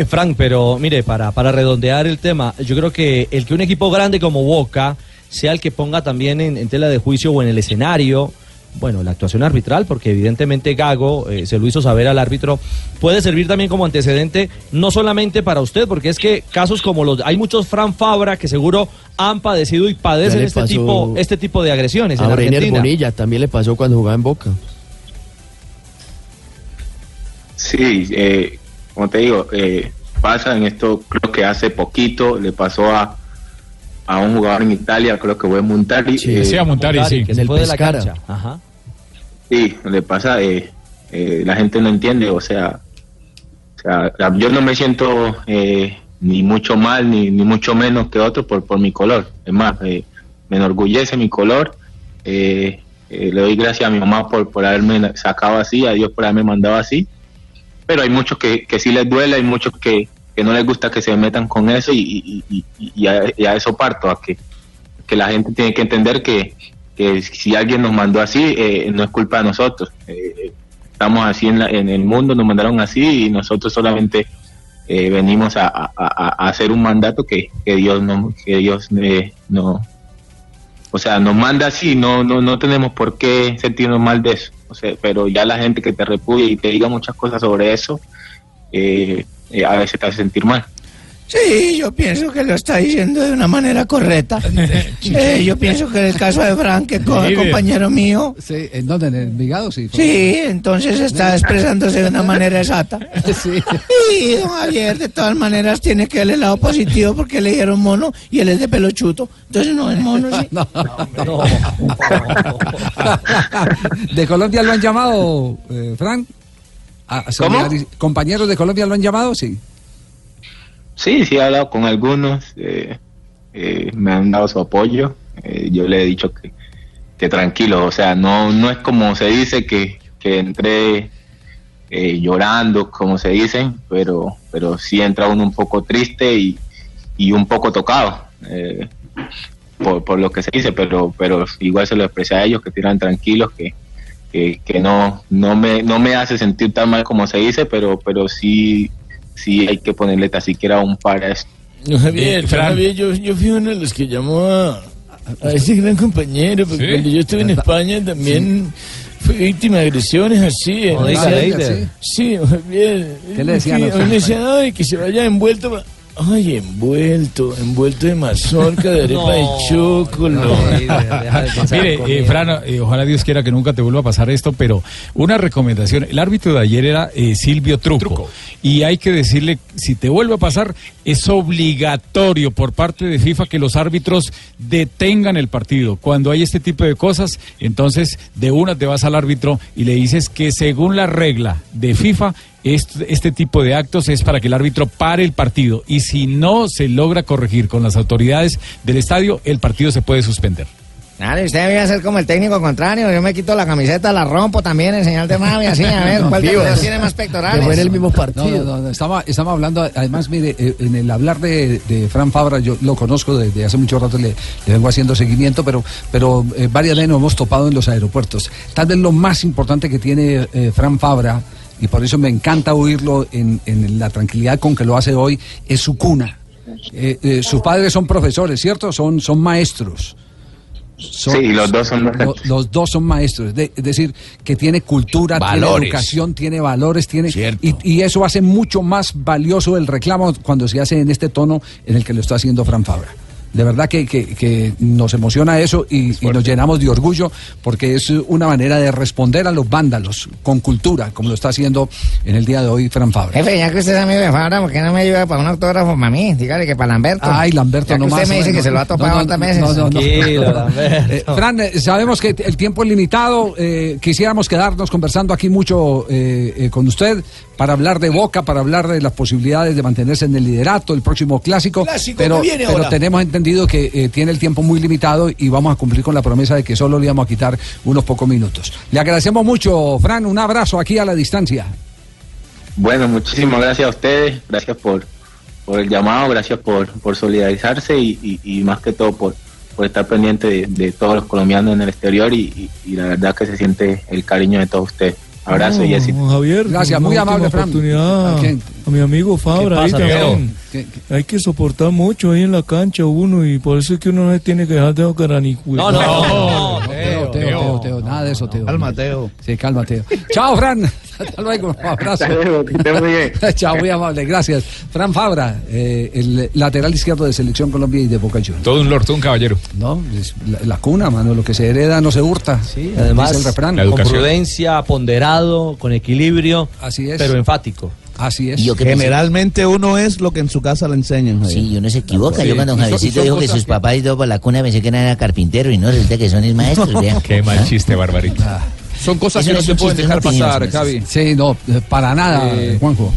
Frank, pero mire, para, para redondear el tema, yo creo que el que un equipo grande como Boca sea el que ponga también en, en tela de juicio o en el escenario, bueno, la actuación arbitral, porque evidentemente Gago eh, se lo hizo saber al árbitro, puede servir también como antecedente, no solamente para usted, porque es que casos como los, hay muchos Fran Fabra que seguro han padecido y padecen este tipo, este tipo de agresiones en
A Reiner
Argentina.
Bonilla también le pasó cuando jugaba en Boca.
Sí, eh, como te digo, eh, pasa en esto, creo que hace poquito le pasó a, a un jugador en Italia, creo que fue Montari. eh,
sí, a Montari, sí.
que se fue de la cancha. Ajá.
Sí, le pasa, eh, eh, la gente no entiende, o sea, o sea, yo no me siento eh, ni mucho mal ni, ni mucho menos que otro por, por mi color. Es más, eh, me enorgullece mi color. eh, eh, le doy gracias a mi mamá por, por haberme sacado así, a Dios por haberme mandado así. Pero hay muchos que, que sí les duele, hay muchos que, que no les gusta que se metan con eso y, y- a, eso parto, a que, que la gente tiene que entender que, que si alguien nos mandó así, eh, no es culpa de nosotros. Eh, estamos así en, la- en el mundo, nos mandaron así y nosotros solamente eh, venimos a, a- a- hacer un mandato que, que Dios no, que Dios eh, no, o sea, nos manda así, no, no, no tenemos por qué sentirnos mal de eso. Pero ya la gente que te repudia y te diga muchas cosas sobre eso, eh, eh, a veces te hace sentir mal.
Sí, yo pienso que lo está diciendo de una manera correcta. Eh, yo pienso que el caso de Frank, que co- compañero mío,
Sí, ¿En dónde? ¿En el Vigado? Sí.
sí, entonces está expresándose de una manera exacta.
Sí.
Y don Javier, de todas maneras, tiene que ver el lado positivo porque le dieron mono y él es de pelo chuto. Entonces no es mono, sí.
¿De Colombia lo han llamado, eh, Frank? ¿A- solidariz- ¿Compañeros de Colombia lo han llamado? Sí.
Sí, sí he hablado con algunos, eh, eh, me han dado su apoyo. eh, yo le he dicho que, que tranquilo, o sea, no, no es como se dice que, que entré eh, llorando, como se dice, pero, pero sí entra uno un poco triste y, y un poco tocado eh, por, por lo que se dice, pero, pero igual se lo expresé a ellos que tiran tranquilos, que, que, que no, no, me, no me hace sentir tan mal como se dice, pero, pero sí, sí hay que ponerle tan siquiera un par a esto.
Javier,
Fran.
Javier, yo, yo fui uno de los que llamó a, a ese gran compañero, porque
Sí.
cuando yo estuve en España también fui víctima de agresiones así.
No
¿no?
diga,
Sí,
Leider.
Sí, Javier.
¿Qué le decían
Sí,
a usted?
Le decían, ay, que se vaya envuelto. pa- Ay, envuelto, envuelto de mazorca, de arepa de chocolate.
Mire, eh, Fran, eh, ojalá Dios quiera que nunca te vuelva a pasar esto, pero una recomendación. El árbitro de ayer era eh, Silvio Truco, Y hay que decirle, si te vuelve a pasar, es obligatorio por parte de FIFA que los árbitros detengan el partido. Cuando hay este tipo de cosas, entonces de una te vas al árbitro y le dices que según la regla de FIFA, este, este tipo de actos es para que el árbitro pare el partido. Y si no se logra corregir con las autoridades del estadio, el partido se puede suspender.
Dale, usted iba a ser como el técnico contrario. Yo me quito la camiseta, la rompo también en señal de rabia, así. A ver, ¿cuál de los dos tiene más pectorales?
No, no, no, no, estaba, estaba hablando, además, mire, eh, en el hablar de, de Fran Fabra, yo lo conozco desde hace mucho rato, le, le vengo haciendo seguimiento, pero, pero eh, varias veces nos hemos topado en los aeropuertos. Tal vez lo más importante que tiene eh, Fran Fabra, y por eso me encanta oírlo en, en la tranquilidad con que lo hace hoy, es su cuna. Eh, eh, sus padres son profesores, ¿cierto? Son, son maestros. Son-
Sí, los dos son
los dos son maestros, de- es decir, que tiene cultura, tiene educación, tiene valores, tiene y, y eso hace mucho más valioso el reclamo cuando se hace en este tono en el que lo está haciendo Fran Fabra. De verdad que, que- que nos emociona eso y, y nos llenamos de orgullo porque es una manera de responder a los vándalos con cultura, como lo está haciendo en el día de hoy Fran Fabra.
Jefe, ya que usted es amigo de Fabra, ¿por qué no me ayuda para un autógrafo para mí? Dígale que para Lamberto.
Ay, Lamberto, no
usted
más.
me dice que se lo ha topado
no,
hartas
no,
veces.
no, no, no.
Tranquilo,
Eh, Fran, eh, sabemos que el tiempo es limitado. eh, quisiéramos quedarnos conversando aquí mucho eh, eh, con usted para hablar de Boca, para hablar de las posibilidades de mantenerse en el liderato, el próximo clásico.
Clásico
pero,
viene
pero
ahora.
tenemos entendido que eh, tiene el tiempo muy limitado y vamos a cumplir con la promesa de que solo le íbamos a quitar unos pocos minutos. Le agradecemos mucho, Fran. Un abrazo aquí a la distancia.
Bueno, muchísimas gracias a ustedes, gracias por, por el llamado, gracias por, por solidarizarse y, y- y más que todo por, por estar pendiente de, de todos los colombianos en el exterior y, y- y la verdad que se siente el cariño de todos ustedes. Abrazo y
No,
éxito.
Javier,
Gracias, muy amable, Fran. ¿A
mi amigo Fabra ahí también.
¿Qué-
Hay que soportar mucho ahí en la cancha uno y por eso es que uno no se tiene que dejar de ahogar ni
No, no, no, Teo, Teo, Teo, Teo, nada de eso, Teo. Calma, Teo. Sí, calma, Teo. Chao, Fran. Hasta luego, un abrazo. Chao, muy amable, gracias. Fran Fabra, eh, el lateral izquierdo de Selección Colombia y de Boca Juniors.
Todo un lord, todo un caballero.
No, es la, la cuna, mano, lo que se hereda no se hurta. Sí,
Además,
el refrán.
con prudencia, ponderado, con equilibrio,
Así es.
pero enfático.
Así es.
Generalmente uno es lo que en su casa le enseñan. Javier.
Sí, uno se equivoca.
Sí.
Yo cuando don Javiercito dijo que sus papás y todo por la cuna pensé que eran carpintero y no, resulta que son es maestros, vea.
Qué mal chiste, Barbarito.
Son cosas
Eso
que
no
no se pueden dejar pasar,
señor.
Javi.
Sí, no, eh, para nada,
Eh,
Juanjo.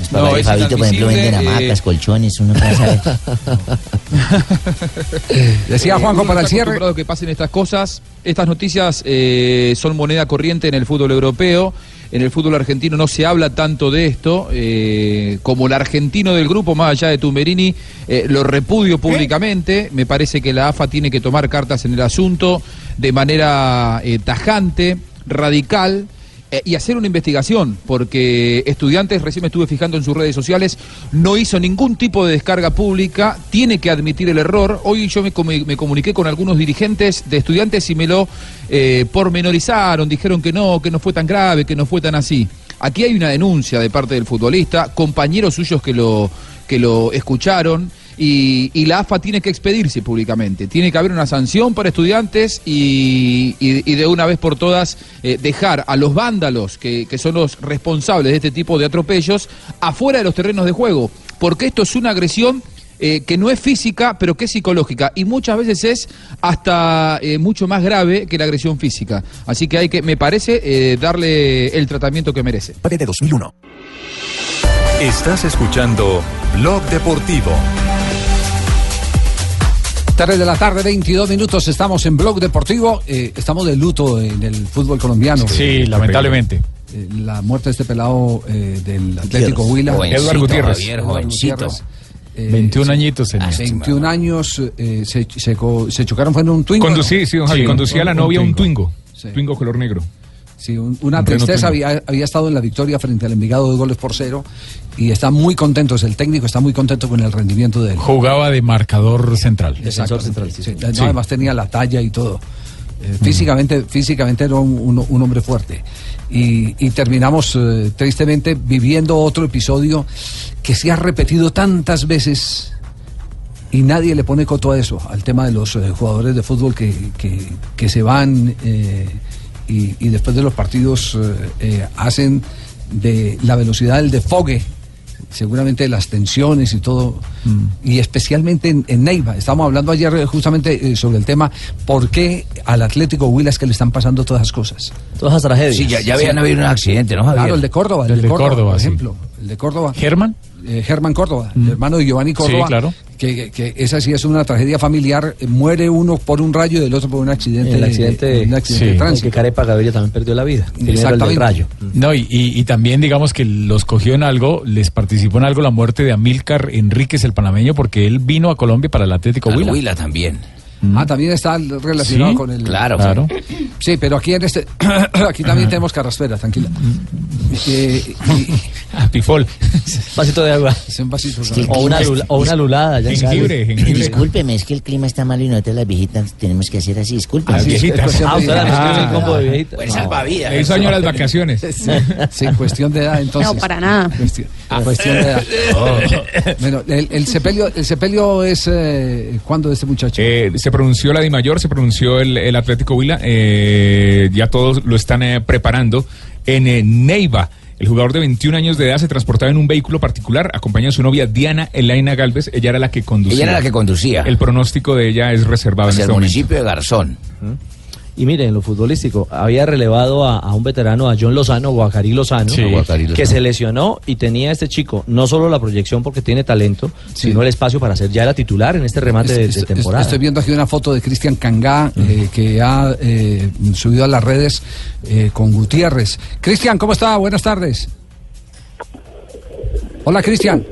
Los papás de
es
Fabito, por ejemplo, venden hamacas,
eh,
colchones, uno puede saber.
Decía
Eh,
Juanjo para el cierre.
que pasen estas cosas. Estas noticias eh, son moneda corriente en el fútbol europeo. En el fútbol argentino no se habla tanto de esto. eh, como el argentino del grupo, más allá de Tumberini, eh, lo repudio públicamente. Me parece que la AFA tiene que tomar cartas en el asunto de manera eh, tajante, radical. Eh, y hacer una investigación, porque estudiantes, recién me estuve fijando en sus redes sociales, no hizo ningún tipo de descarga pública, tiene que admitir el error. Hoy yo me, comu- me comuniqué con algunos dirigentes de estudiantes y me lo eh, pormenorizaron, dijeron que no, que no fue tan grave, que no fue tan así. Aquí hay una denuncia de parte del futbolista, compañeros suyos que lo, que lo escucharon. Y, y la AFA tiene que expedirse públicamente. Tiene que haber una sanción para estudiantes y, y- y de una vez por todas eh, dejar a los vándalos, que, que son los responsables de este tipo de atropellos, afuera de los terrenos de juego. Porque esto es una agresión eh, que no es física, pero que es psicológica. Y muchas veces es hasta eh, mucho más grave que la agresión física. Así que hay que, me parece, eh, darle el tratamiento que merece.
de 2001. Estás escuchando Blog Deportivo.
3 de la tarde, 22 minutos, estamos en Blog Deportivo. eh, estamos de luto en el fútbol colombiano.
Sí, lamentablemente.
Eh, la muerte de este pelado eh, del Atlético Huila.
Edward Gutiérrez.
Javier, jovencito.
Gutiérrez. Eh,
21 añitos tenía.
21 años, eh, se, se, chocaron, fue en un Twingo.
Conducí, sí, don Javi,
Sí,
conducía a la
un-
novia
un
un Twingo.
Sí.
Twingo color negro.
Sí, un- una tristeza. Había, había estado en la victoria frente al Envigado de goles por cero y está muy contento. El técnico está muy contento con el rendimiento de él.
Jugaba de marcador central.
Exacto. Sí, no,
Sí.
Además tenía la talla y todo. Eh, físicamente, físicamente era un, un- un hombre fuerte. Y, y terminamos eh, tristemente viviendo otro episodio que se ha repetido tantas veces y nadie le pone coto a eso, al tema de los eh, jugadores de fútbol que, que- que se van eh, y, y después de los partidos eh, eh, hacen de la velocidad del desfogue, seguramente de las tensiones y todo, y especialmente en, en Neiva. Estábamos hablando ayer eh, justamente eh, sobre el tema por qué al Atlético Huila es que le están pasando todas esas cosas.
Todas esas tragedias. Sí, ya- ya habían habido un accidente, ¿no, Javier?
Claro, el de Córdoba, el,
El
de
de
Córdoba,
Córdoba,
por
sí.
ejemplo. El de Córdoba.
¿Germán?
Eh, Germán Córdoba, el hermano de Giovanni Córdoba.
Sí, claro.
Que, esa sí es una tragedia familiar. eh, Muere uno por un rayo y el otro por un accidente.
El accidente,
un accidente de
en
tránsito.
que Carepa Gaviria también perdió la vida. Primero el rayo.
No, y, y- y también digamos que los cogió en algo, les participó en algo la muerte de Amílcar Enríquez, el panameño, porque él vino a Colombia para el Atlético Huila.
Huila también.
Ah, también está relacionado
Sí,
con el.
claro. Claro.
Sí, pero aquí en este. aquí también tenemos carraspera, tranquila. Eh,
Pifol.
Vasito de agua.
Es un vasito.
Es que el
O una, lula- o una lulada. Ya
Jengibre, jengibre.
Discúlpeme, es que el clima está malo y nosotros las viejitas tenemos que hacer así. Discúlpeme.
Las viejitas.
Ah, usted la mezcló en el
Ah.
combo de viejitas.
Pues salvavidas.
Eso año las vacaciones.
Sí, cuestión de edad, entonces.
No, para nada.
Cuestión, cuestión de edad. Bueno, el, el sepelio, el sepelio es. Eh, ¿Cuándo de este muchacho?
Eh, se pronunció la Di Mayor, se pronunció el, el Atlético Huila, eh, ya todos lo están eh, preparando en eh, Neiva. El jugador de 21 años de edad se transportaba en un vehículo particular, acompañado de su novia Diana Elaina Galvez. Ella era la que conducía.
Ella era la que conducía.
El pronóstico de ella es reservado
Hacia
en
el
este momento.
municipio de Garzón.
Y mire, en lo futbolístico, había relevado a, a un veterano, a John Lozano, Guacarí Lozano,
Sí. Guacarí Lozano.
que se lesionó y tenía este chico no solo la proyección porque tiene talento, sino el espacio para ser ya la titular en este remate de, de
Es- es-
temporada.
Estoy viendo aquí una foto de Cristian Cangá eh, que ha eh, subido a las redes eh, con Gutiérrez. Cristian, ¿cómo está? Buenas tardes. Hola, Cristian.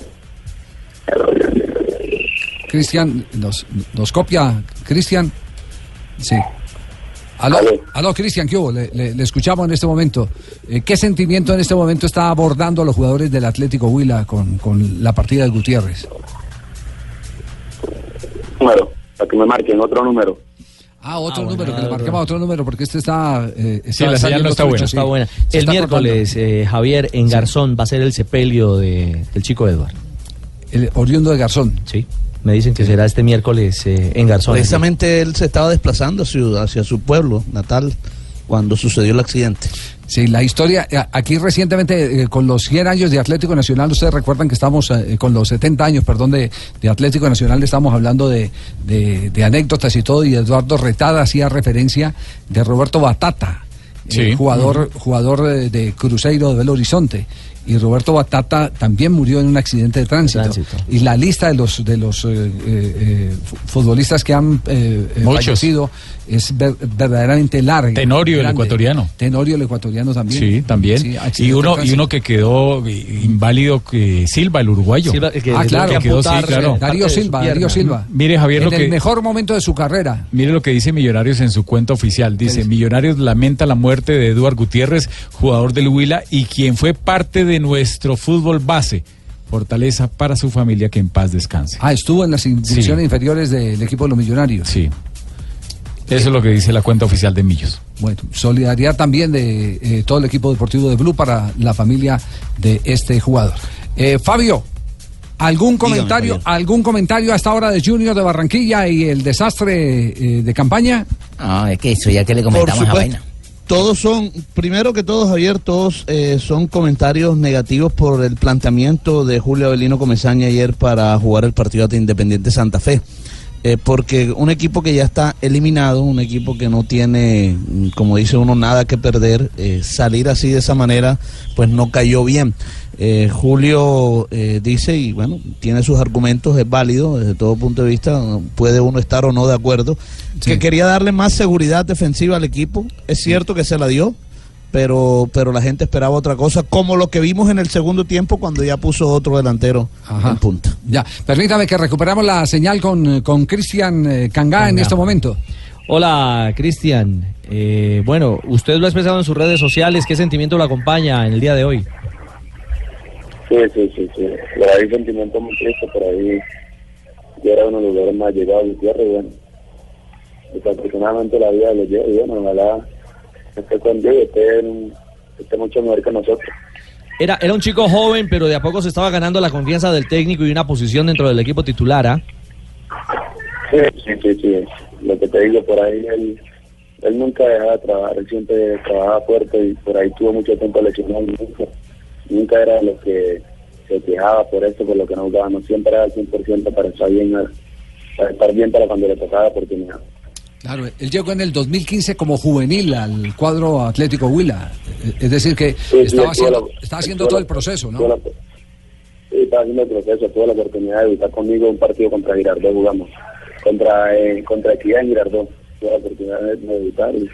Cristian, nos, nos copia, Cristian. Sí. Aló, aló Cristian, ¿qué hubo? Le, le- le escuchamos en este momento. Eh, ¿Qué sentimiento en este momento está abordando a los jugadores del Atlético Huila con, con la partida de Gutiérrez?
número, para que me marquen otro número.
Ah, otro número, que le marquemos otro número, porque este está... eh,
Sí, la señal no está buena.
sí.
Está buena.
Se
El
está
miércoles, eh, Javier, en Garzón va a ser el sepelio de- del chico Edward.
El oriundo de Garzón.
Sí. Me dicen que será este miércoles eh, en Garzón.
Precisamente él se estaba desplazando hacia, su pueblo natal cuando sucedió el accidente.
Sí, la historia, eh, aquí recientemente eh, con los 100 años de Atlético Nacional, ustedes recuerdan que estamos eh, con los 70 años, perdón, de, de Atlético Nacional, estamos hablando de, de- de anécdotas y todo, y Eduardo Retada hacía referencia de Roberto Batata, eh, jugador, jugador de Cruzeiro de Belo Horizonte. Y Roberto Batata también murió en un accidente de tránsito.
Tránsito.
Y la lista de los de los eh, eh, eh, fu- futbolistas que han eh, eh, fallecido es ver- verdaderamente larga.
Tenorio, el ecuatoriano.
Tenorio, el ecuatoriano también.
Sí, también.
Sí,
y uno y uno que quedó inválido, que Silva, el uruguayo.
Silva, el que
Ah, claro.
que
quedó, sí, claro.
Darío
de su
Silva,
pierna.
Darío Silva.
Mire, Javier,
en
lo
el
que-
mejor momento de su carrera.
Mire lo que dice Millonarios en su cuenta oficial. Dice, Millonarios lamenta la muerte de Eduard Gutiérrez, jugador del Huila y quien fue parte de nuestro fútbol base. Fortaleza para su familia, que en paz descanse.
Ah, estuvo en las divisiones inferiores del equipo de los Millonarios.
Sí. Eso es lo que dice la cuenta oficial de Millos.
Bueno, solidaridad también de eh, todo el equipo deportivo de Blue para la familia de este jugador. Eh, Fabio, ¿algún comentario,
Javier.
algún comentario a esta hora de Junior de Barranquilla y el desastre eh, de campaña?
No, es que eso ya que le comentamos a. Vaina.
Todos son, primero que todo, Javier, todos eh, son comentarios negativos por el planteamiento de Julio Avelino Comesaña ayer para jugar el partido ante Independiente Santa Fe. Eh, porque un equipo que ya está eliminado, un equipo que no tiene, mm, como dice uno, nada que perder, eh, salir así de esa manera, pues no cayó bien. Eh, Julio eh, dice, y bueno, tiene sus argumentos, es válido desde todo punto de vista, puede uno estar o no de acuerdo, que quería darle más seguridad defensiva al equipo, es cierto que se la dio, pero, pero la gente esperaba otra cosa, como lo que vimos en el segundo tiempo cuando ya puso otro delantero en punta.
Ya, permítame que recuperamos la señal con, con Cristian eh, Cangá en este momento.
Hola, Cristian. Eh, bueno, usted lo ha expresado en sus redes sociales. ¿Qué sentimiento lo acompaña en el día de hoy?
Sí, sí, sí, sí. Por ahí sentimiento muy triste, por ahí yo era uno de los lugares más llegados de tierra y bueno, desafortunadamente la vida lo lleva y bueno, ojalá esté con esté, en- esté mucho mejor que nosotros.
Era, era un chico joven, pero de a poco se estaba ganando la confianza del técnico y una posición dentro del equipo titular. ¿ah?
Sí, sí, sí, sí. Lo que te digo, por ahí él, él nunca dejaba de trabajar, él siempre trabajaba fuerte y por ahí tuvo mucho tiempo lesionado nunca, nunca era lo que se quejaba por eso, por lo que no jugaba, no siempre era al 100% para estar bien, para estar bien para cuando le tocaba la oportunidad.
Claro, él llegó en el 2015 como juvenil al cuadro Atlético Huila. Es decir, que
sí,
estaba
tuvo
haciendo,
la-
estaba haciendo todo
la-
el proceso, ¿no?
la- Sí, estaba haciendo el proceso, tuve la oportunidad de debutar conmigo un partido contra Girardot, jugamos. Contra, eh, contra Equidad en Girardot. Tuve la oportunidad de, de debutar y,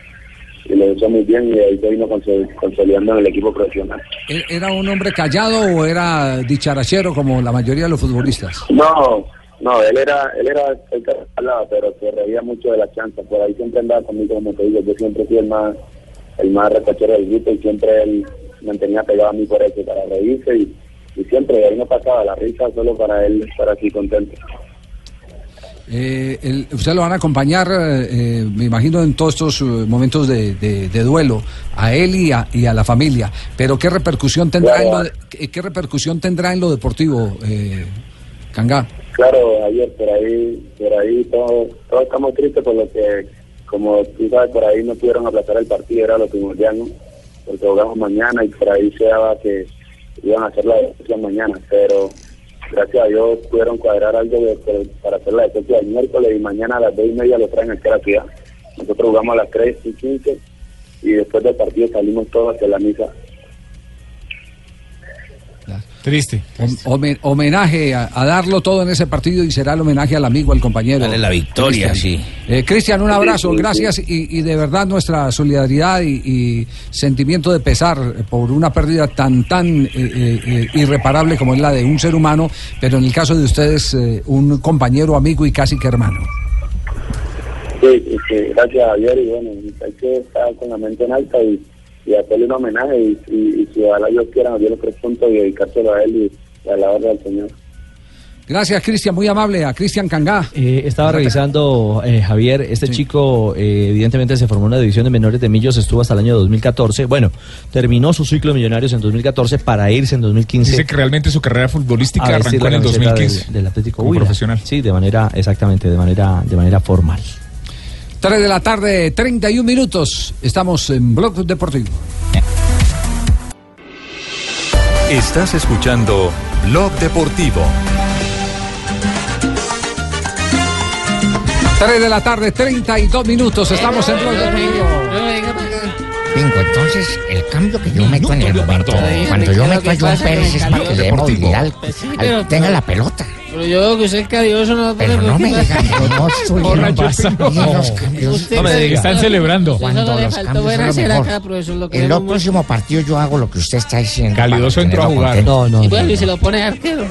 y lo hizo muy bien y ahí se vino consol- consolidando en el equipo profesional.
¿E- ¿Era un hombre callado o era dicharachero como la mayoría de los futbolistas?
No, no, él era, él era el que hablaba, pero se reía mucho de la chanza. Por ahí siempre andaba conmigo, como te digo, yo siempre fui el más, el más recachero del grupo y siempre él mantenía pegado a mí por eso, para reírse y, y siempre de ahí no pasaba la risa solo para él estar así contento.
Eh, el- usted lo van a acompañar, eh, eh, me imagino, en todos estos eh, momentos de, de- de duelo, a él y a, y a la familia. Pero ¿qué repercusión tendrá, en, lo de- qué, qué repercusión tendrá en lo deportivo, eh, Cangá?
Claro, ayer por ahí, por ahí todos, todos estamos tristes por lo que, como tú sabes, por ahí no pudieron aplazar el partido, era lo primordial, ¿no? Porque jugamos mañana y por ahí se daba que iban a hacer la decisión mañana, pero gracias a Dios pudieron cuadrar algo para hacer la decisión el miércoles y mañana a las dos y media lo traen aquí a la ciudad. Nosotros jugamos a las tres y quince y después del partido salimos todos hacia la misa.
Triste.
Hom- homen- homenaje a, a darlo todo en ese partido y será el homenaje al amigo, al compañero.
Dale la victoria, sí.
Eh, Cristian, un abrazo,
Sí, sí,
gracias y, y de verdad nuestra solidaridad y, y sentimiento de pesar por una pérdida tan, tan eh, eh, eh, irreparable como es la de un ser humano, pero en el caso de ustedes, eh, un compañero, amigo y casi que hermano.
Sí, sí, sí, gracias Javier y bueno, hay que estar con la mente en alta y, y hacerle un homenaje y, y, y si ojalá Dios quiera nos dio los tres puntos y dedicárselo a él y, y a la orden del Señor.
Gracias, Cristian, muy amable, a Cristian Cangá.
Eh, estaba revisando, eh, Javier, este chico eh, evidentemente se formó en la división de menores de Millos, estuvo hasta el año 2014. Bueno, terminó su ciclo de millonarios en 2014 para irse en 2015.
Dice que realmente su carrera futbolística arrancó en el
camiseta
2015.
Del, del Atlético
como profesional.
Sí, de manera, exactamente, de manera, de manera formal.
3 de la tarde, 31 minutos. Estamos en Blog Deportivo.
Estás escuchando Blog Deportivo.
3 de la tarde, 32 minutos. Estamos en Blog Deportivo.
Pingo, entonces el cambio que yo meto en el momento, cuando yo meto a John Pérez es para que le dé movilidad al, al- tenga la pelota.
Yo veo que usted es cariñoso, no
Pero no me digan que no
Borracho. Usted No me.
Están celebrando.
Cuando los cambios son
acá, profesor, lo
En los próximos partidos yo hago lo que usted está diciendo.
Calidoso entró a jugar.
contento.
Y bueno, y se lo pone arquero.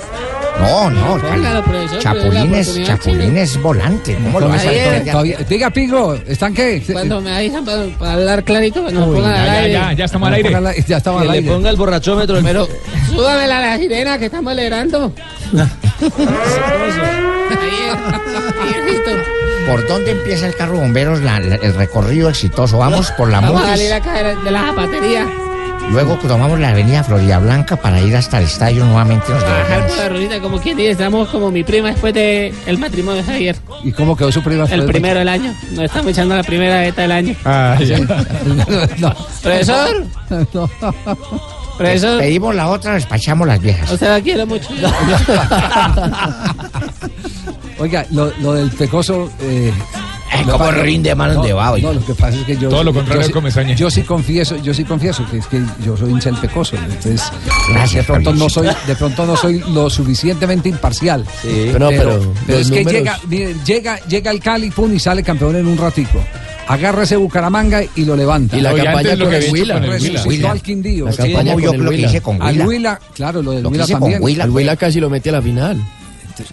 No, no,
Póngalo, profesor,
Chapulín
pero la
es,
oportunidad
Chapulín es volante. ¿Cómo lo vas a hacer?
Todavía- Diga, Pigo, ¿están qué?
Cuando me avisan para, para hablar clarito, nos
Uy,
pongan al
ya,
aire.
ya, ya estamos al aire. Ya estamos al aire.
ponga el borrachómetro.
Pero súbamela a la sirena que estamos alegrando.
¿Por dónde empieza el carro bomberos la- la- el recorrido exitoso? Vamos por la
Vamos a
Mutis,
salir acá de, de la zapatería.
Luego tomamos la avenida Florida Blanca para ir hasta el estadio nuevamente. Nos
Bajar por la ruedita, como quien dice, estamos como mi prima después del el matrimonio de Javier.
¿Y cómo quedó su prima?
El primero del año. Nos estamos echando la primera beta del año.
Ah, ya. No.
Profesor, profesor,
Pedimos la otra, despachamos las viejas.
o sea, la quiero mucho.
Oiga, lo, lo del pecoso. Eh,
Eh,
lo
cómo
pa-
rinde manos
no,
de baba,
No, lo que pasa es que yo.
Todo lo contrario
yo sí-
Comesaña.
Yo sí confieso, yo sí confieso que es que yo soy hincha del pecoso. Entonces,
Gracias,
de pronto no soy, de pronto no soy lo suficientemente imparcial.
Pero no, pero
pero
los
es que
números-
llega, mire, llega, llega el Cali, pum, y sale campeón en un ratico. Agarra ese Bucaramanga y lo levanta.
Y la
Oye,
campaña
lo
con
que
el Huila.
con el Huila.
Resucitó
Huila.
al Quindío.
La
Sí.
campaña
¿Cómo
con
yo
el
lo que
Huila.
hice con
Al
Huila?
Claro, lo del
que
Huila también.
Huila.
Al Huila casi lo mete a la final.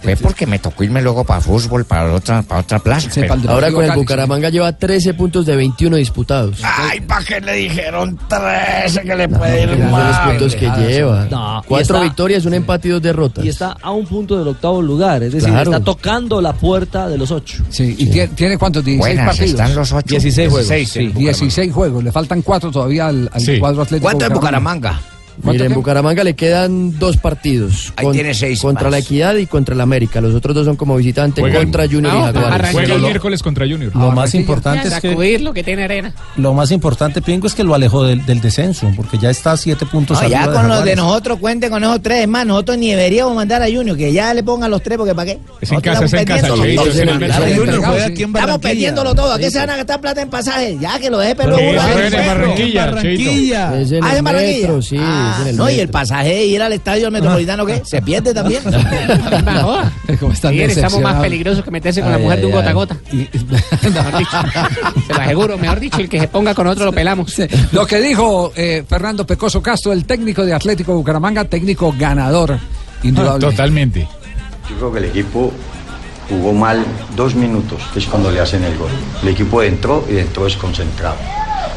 Fue porque me tocó irme luego para fútbol, para otra, para otra plaza. pero-
Ahora con el Bucaramanga lleva 13 puntos de 21 disputados.
Ay, ¿para qué le dijeron 13 que le puede ir
son los puntos que lleva.
No, y
Cuatro
está-
victorias, un empate y dos derrotas.
Y está a un punto del octavo lugar, es decir,
Claro.
está tocando la puerta de los ocho.
Sí, y tiene, tiene cuántos, 16
Buenas,
partidos.
están los ocho. 16 juegos, sí.
16 juegos, le faltan cuatro todavía al, al
Sí.
cuadro atlético.
¿Cuánto es Bucaramanga? Mire, en Bucaramanga le quedan dos partidos.
Ahí tiene seis
Contra
más.
la Equidad y contra el América. Los otros dos son como visitante
Juegan-
contra Junior y
Ah,
Jaguares.
Juega el miércoles contra Junior.
Lo más importante es que
lo que tiene arena.
lo más importante, Pingo, es que lo alejó del, del descenso, porque ya está a siete puntos
No, ya con los de nosotros cuenten con esos tres. Es más, nosotros ni deberíamos mandar a Junior, que ya le pongan los tres, porque ¿para qué?
Es en
Nosotros
casa, es en
estamos
casa,
Estamos perdiéndolo todo. ¿A qué se van a gastar plata en pasajes? Ya que lo deje pero
es en. Barranquilla,
Barranquilla.
Es en
Ah, Barranquilla.
sí,
Ah,
en el
no, y el pasaje de ir al estadio metropolitano, ¿qué? ¿Se pierde también?
¿Cómo están
Sí, estamos más peligrosos que meterse con la
Ay,
mujer de un gota a gota. Mejor dicho. Se lo aseguro, mejor dicho, el que se ponga con otro lo pelamos.
Lo que dijo eh, Fernando Pecoso Castro, el técnico de Atlético Bucaramanga, técnico ganador, indudable.
Totalmente.
Yo creo que el equipo jugó mal dos minutos, que es cuando le hacen el gol. El equipo entró y entró desconcentrado.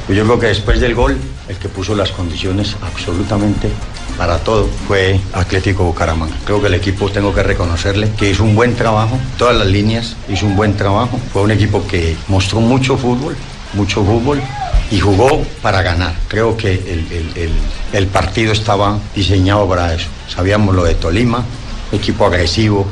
Pues yo creo que después del gol, el que puso las condiciones absolutamente para todo fue Atlético Bucaramanga. Creo que el equipo, tengo que reconocerle, que hizo un buen trabajo, todas las líneas hizo un buen trabajo. Fue un equipo que mostró mucho fútbol, mucho fútbol y jugó para ganar. Creo que el, el- el- el partido estaba diseñado para eso. Sabíamos lo de Tolima, equipo agresivo,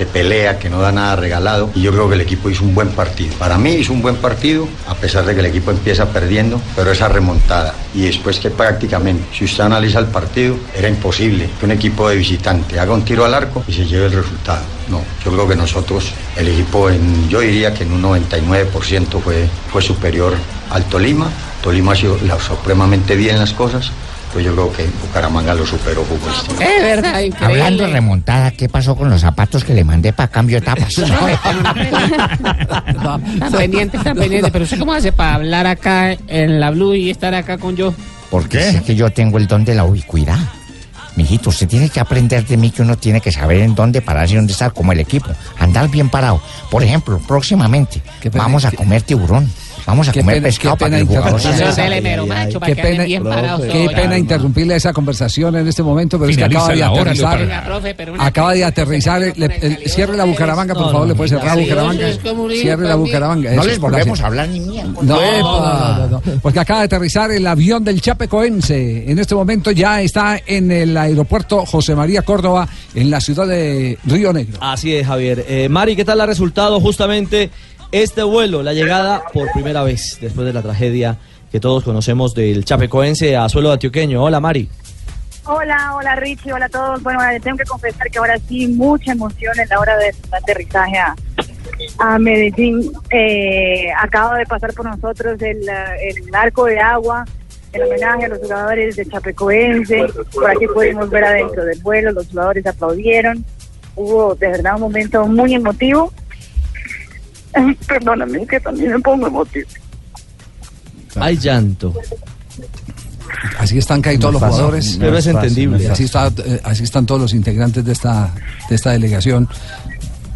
que pelea, que no da nada regalado. Y yo creo que el equipo hizo un buen partido. Para mí hizo un buen partido, a pesar de que el equipo empieza perdiendo, pero esa remontada. Y después que prácticamente, si usted analiza el partido, era imposible que un equipo de visitante haga un tiro al arco y se lleve el resultado. No, yo creo que nosotros, el equipo, en, yo diría que en un 99% fue, fue superior al Tolima. Tolima ha sido supremamente bien las cosas, pero yo creo que Bucaramanga lo superó futbolísticamente.
Es verdad, increíble.
Hablando de remontada, ¿qué pasó con los zapatos que le mandé para cambio de tapas?
Están pendientes, están pendientes. Pero ¿usted cómo hace para hablar acá en la Blue y estar acá con yo?
Porque es que yo tengo el don de la ubicuidad. Mijito, usted tiene que aprender de mí que uno tiene que saber en dónde pararse y dónde estar, como el equipo. Andar bien parado. Por ejemplo, próximamente vamos a comer tiburón. Vamos a
Qué
comer
pena-
pescado
qué
para que el
pena Qué pena, interrumpirle esa conversación en este momento, pero
Finaliza
es que acaba de
la hora,
aterrizar.
Profe,
Acaba de aterrizar. el- el- cierre la Bucaramanga, por favor,
no,
le puede cerrar
sí,
Bucaramanga. Cierre la. Bucaramanga.
No les
es
volvemos a hablar ni mía.
No, no, no, no, porque acaba de aterrizar el avión del Chapecoense. En este momento ya está en el aeropuerto José María Córdoba, en la ciudad de Río Negro.
Así es, Javier. Eh, Mari, ¿qué tal el resultado? Justamente este vuelo, la llegada por primera vez después de la tragedia que todos conocemos del Chapecoense a suelo antioqueño. Hola, Mari.
Hola, hola Richie, hola a todos. Bueno, tengo que confesar que ahora sí, mucha emoción en la hora del aterrizaje a, Medellín. Eh, acaba de pasar por nosotros el, el arco de agua, el homenaje a los jugadores de Chapecoense. Por aquí pudimos ver adentro del vuelo, los jugadores aplaudieron. Hubo de verdad un momento muy emotivo. Perdóname, que también me pongo emotivo.
Hay llanto.
Así están
No
todos los
fácil,
jugadores.
Pero es entendible.
Así, está, eh, así están todos los integrantes de esta, de esta delegación.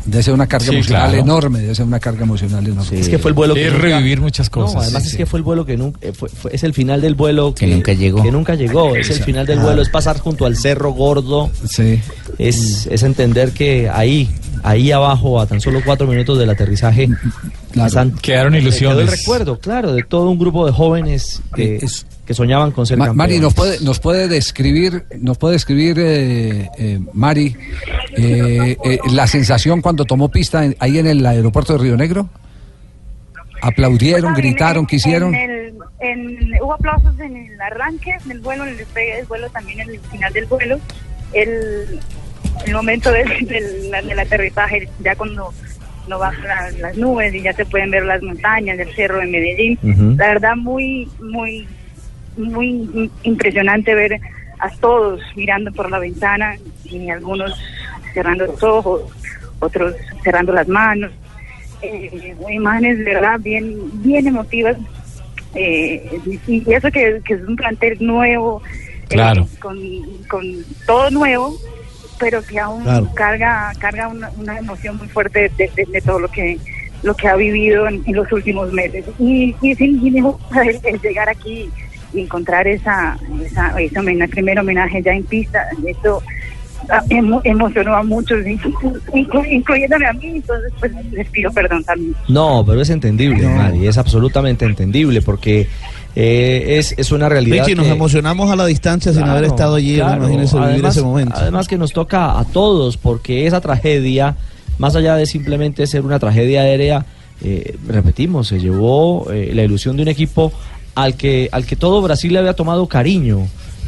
Debe ser una carga
Sí,
emocional
claro.
enorme, debe ser una carga emocional enorme.
Es que fue el vuelo que nunca-
revivir muchas cosas.
No, además
Sí,
es
sí.
que fue el vuelo que nunca eh, fue- fue- es el final del vuelo que,
nunca llegó.
Que nunca llegó, es el final del
Ah.
vuelo, es pasar junto al Cerro Gordo.
Sí.
Es, es entender que ahí, ahí abajo, a tan solo cuatro minutos del aterrizaje, están-
Quedaron
eh, quedó
ilusiones.
el recuerdo, claro, de todo un grupo de jóvenes que, que soñaban con ser
Ma-
campeones.
Mari, ¿nos puede, nos puede describir, nos puede describir eh, eh, Mari, eh, eh, la sensación cuando tomó pista en- ahí en el aeropuerto de Río Negro? ¿Aplaudieron, gritaron,
en-
quisieron?
en el- en- hubo aplausos en el arranque del vuelo, en el despegue del vuelo, también en el final del vuelo. El, el momento del, del, del aterrizaje, ya cuando no bajan las, las nubes y ya se pueden ver las montañas del cerro de Medellín. La verdad, muy, muy, muy impresionante ver a todos mirando por la ventana y algunos cerrando los ojos, otros cerrando las manos eh, imágenes de verdad bien bien emotivas eh, y eso que, que es un plantel nuevo eh,
Claro.
con, con todo nuevo pero que aún
Claro.
carga carga una, una emoción muy fuerte de, de- de todo lo que lo que ha vivido en, en los últimos meses. Y, y duda el, el llegar aquí y encontrar esa, esa, ese homenaje, primer homenaje ya en pista, eso ah, emo- emocionó a muchos, inclu- inclu- incluyéndome a mí, entonces pues les pido perdón también.
No, pero es entendible, Mari, es absolutamente entendible porque eh, es, es una realidad.
Richie, nos
que-
emocionamos a la distancia sin haber estado allí.
claro.
Imagínese vivir
Además-
ese momento.
Además que nos toca a todos, porque esa tragedia, más allá de simplemente ser una tragedia aérea, eh, repetimos, se llevó eh, la ilusión de un equipo al que, al que todo Brasil le había tomado cariño.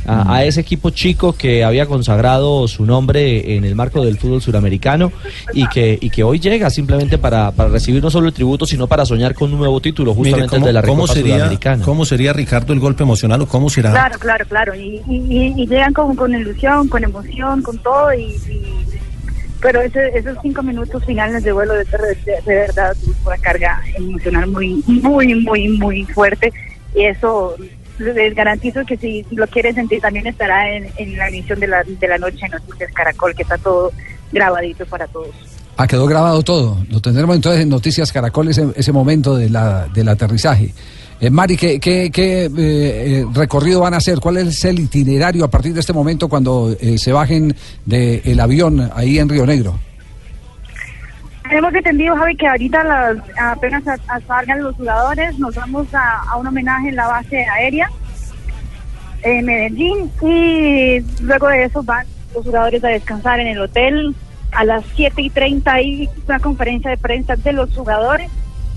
A, a ese equipo chico que había consagrado su nombre en el marco del fútbol suramericano y que, y que hoy llega simplemente para, para recibir no solo el tributo, sino para soñar con un nuevo título,
Mire,
justamente
¿cómo,
el de la
cómo
Recopa
sería,
Sudamericana.
¿Cómo sería, Ricardo, el golpe emocional o cómo será?
Claro, claro, claro. Y, y, llegan con, con ilusión, con emoción, con todo. Y, y- pero ese- esos cinco minutos finales de vuelo de, de- de verdad es una carga emocional muy, muy, muy, muy fuerte. Y eso les garantizo que si, lo quieren sentir también estará en, en la emisión de la, de la noche en Noticias Caracol, que está todo grabadito para todos.
Ah, quedó grabado todo. Lo tendremos entonces en Noticias Caracol ese, ese momento de la, del aterrizaje. Eh, Mari, ¿qué, qué, eh, eh, recorrido van a hacer? ¿Cuál es el itinerario a partir de este momento cuando eh, se bajen del avión ahí en Río Negro?
Tenemos entendido, Javi, que ahorita las- apenas salgan los jugadores, nos vamos a, un homenaje en la base aérea en Medellín y luego de eso van los jugadores a descansar en el hotel. A las 7 y 30 hay una conferencia de prensa de los jugadores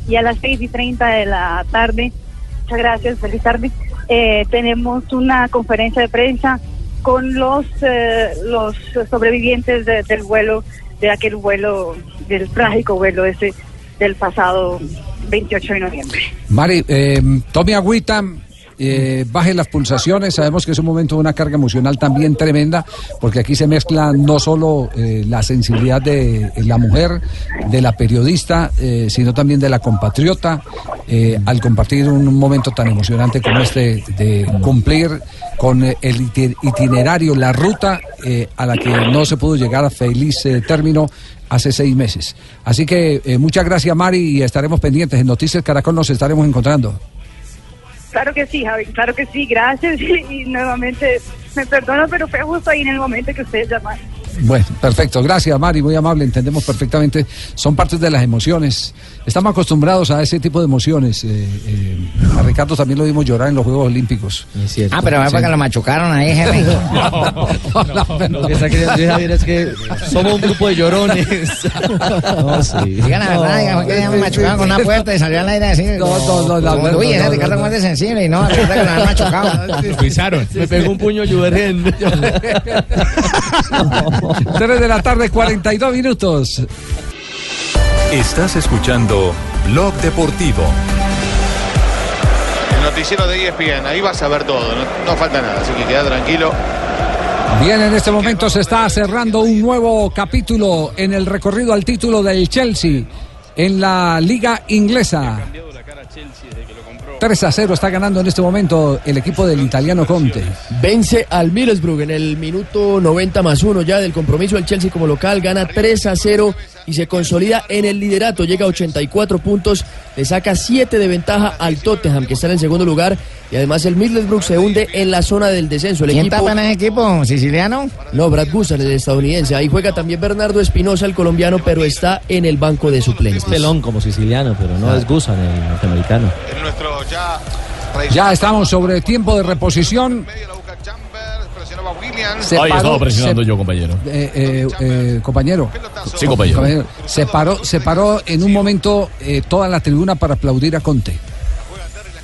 y a las 6 y 30 de la tarde, muchas gracias, feliz tarde, eh, tenemos una conferencia de prensa con los, eh, los sobrevivientes de- del vuelo, de aquel vuelo, del trágico vuelo ese del pasado 28 de noviembre.
Mari, eh, tome agüita, eh, baje las pulsaciones. Sabemos que es un momento de una carga emocional también tremenda, porque aquí se mezcla no solo eh, la sensibilidad de la mujer, de la periodista, sino también de la compatriota, al compartir un momento tan emocionante como este de cumplir con eh, el iti- itinerario, la ruta eh, a la que no se pudo llegar a feliz eh, término hace seis meses. Así que eh, muchas gracias Mari y estaremos pendientes. En Noticias Caracol nos estaremos encontrando.
Claro que sí, Javi, claro que sí, gracias y, y nuevamente me perdono, pero fue justo ahí en el momento que ustedes llamaron.
Bueno, perfecto. Gracias, Mari. Muy amable. Entendemos perfectamente. Son partes de las emociones. Estamos acostumbrados a ese tipo de emociones. Eh, eh, a Ricardo también lo vimos llorar en los Juegos Olímpicos.
Ah, pero fue porque lo machucaron ahí, jefe.
Lo que está queriendo decir Javier es que somos un grupo de llorones. No, sí.
Digan la verdad, digan, que ya me machucaron con una puerta y salió al aire así.
No, no, no, no, no,
Uy,
no,
ese
no,
Ricardo
no,
es de sensible y no, resulta que lo han machucado.
Lo pisaron.
Me pegó un puño Juvergen.
3 de la tarde, 42 minutos.
Estás escuchando Blog Deportivo.
El noticiero de ESPN, ahí vas a ver todo, no, no falta nada, así que queda tranquilo.
Bien, en este momento se está cerrando un nuevo capítulo en el recorrido al título del Chelsea en la Liga Inglesa. 3 a 0 está ganando en este momento el equipo del italiano Conte.
Vence al Middlesbrough en el minuto 90 más 1 ya del compromiso. El Chelsea como local gana 3 a 0 y se consolida en el liderato. Llega a 84 puntos, le saca 7 de ventaja al Tottenham que está en el segundo lugar. Y además el Middlesbrough se hunde en la zona del descenso. El
¿Quién
equipo...
tapa en ese equipo? ¿Siciliano?
No, Brad Guzan, el estadounidense. Ahí juega también Bernardo Espinosa, el colombiano, pero está en el banco de suplentes.
Es pelón como siciliano, pero no es Gusan, el norteamericano.
En nuestro ya
Ya estamos sobre tiempo de reposición.
Ahí
paró-
estaba presionando
se-
yo, compañero.
Eh, eh, eh, compañero.
Sí, compañero.
Se paró, se paró en un momento eh, toda la tribuna para aplaudir a Conte.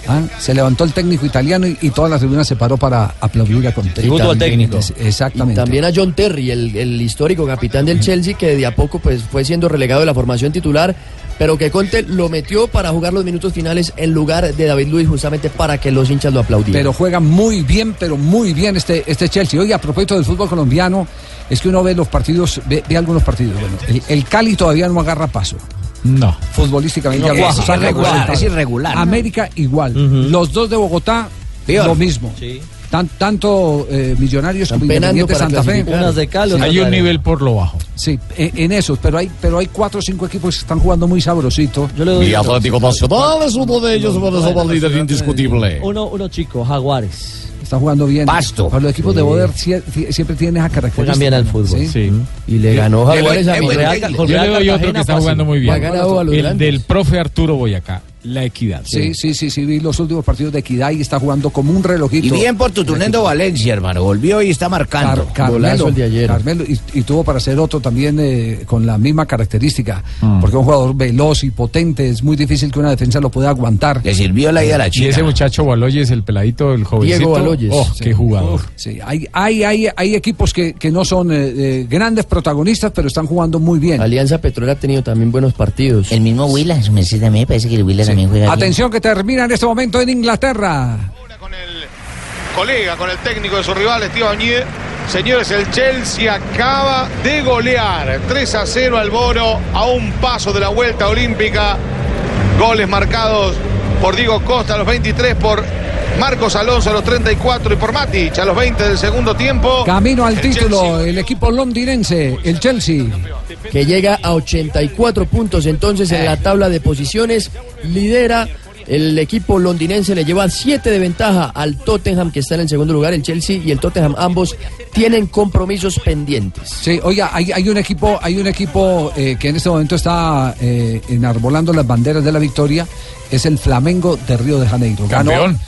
Ah, Se levantó el técnico italiano y, y toda la tribuna se paró para aplaudir a Conte.
Tributo al
También,
técnico.
es- Exactamente.
También a John Terry, el, el histórico capitán del Chelsea, que de a poco pues, fue siendo relegado de la formación titular, pero que Conte lo metió para jugar los minutos finales en lugar de David Luiz, justamente para que los hinchas lo aplaudieran.
Pero juega muy bien, pero muy bien este, este Chelsea. Oye, a propósito del fútbol colombiano, es que uno ve los partidos, ve, ve algunos partidos. Bueno, el, el Cali todavía no agarra paso.
No.
Futbolísticamente
No, es irregular, es irregular.
América igual. Los dos de Bogotá,
Peor.
lo mismo.
Sí.
Tan- tanto eh, Millonarios como Independiente
para
Santa Fe.
clasificar. Unas de cal,
Hay un nivel por lo bajo.
Sí, en, en esos, pero hay, pero hay cuatro o cinco equipos que están jugando muy sabrosito.
doy
Y Atlético Nacional es uno de ellos, por eso va líder indiscutible.
Uno, uno chico, Jaguares.
Está jugando bien.
Pasto.
Pero los equipos de. Boder sie- sie- siempre tienen esa característica.
Juegan bien al fútbol.
Sí.
Y le ganó Jaguares a
Yo
Real
le doy otro que está jugando muy bien.
Ha ganado a los
El del profe Arturo Boyacá, la equidad.
Sí, sí, sí, sí, vi los últimos partidos de Equidad y está jugando como un relojito.
Y bien por Tutunendo Valencia, hermano. Volvió y está marcando.
Car- Carmelo,
el de ayer.
Carmelo, y, y tuvo para ser otro también eh, con la misma característica,
Mm.
porque es un jugador veloz y potente, es muy difícil que una defensa lo pueda aguantar.
Le sirvió la ida a la
Y
China.
ese muchacho Baloyes, el peladito, el jovencito.
Diego Baloyes.
Oh,
Sí.
qué jugador.
Sí, hay, hay, hay, hay equipos que, que no son eh, eh, grandes protagonistas, pero están jugando muy bien.
Alianza Petrolera ha tenido también buenos partidos.
El mismo merced también me parece que el Huila también juega bien.
Atención que termina en este momento en Inglaterra.
colega, con el técnico de su rival, Steve Añé. Señores, el Chelsea acaba de golear 3 a 0 al Boro a un paso de la vuelta olímpica. Goles marcados por Diego Costa a los 23, por Marcos Alonso a los 34 y por Matic a los 20 del segundo tiempo.
Camino al
El
título, el equipo londinense, el Chelsea.
Que llega a 84 puntos entonces en la tabla de posiciones, lidera el equipo londinense, le lleva 7 de ventaja al Tottenham que está en el segundo lugar, el Chelsea y el Tottenham ambos tienen compromisos pendientes.
Sí, oiga, hay, hay un equipo, hay un equipo eh, que en este momento está eh, enarbolando las banderas de la victoria, es el Flamengo de Río de Janeiro.
Campeón.
ganó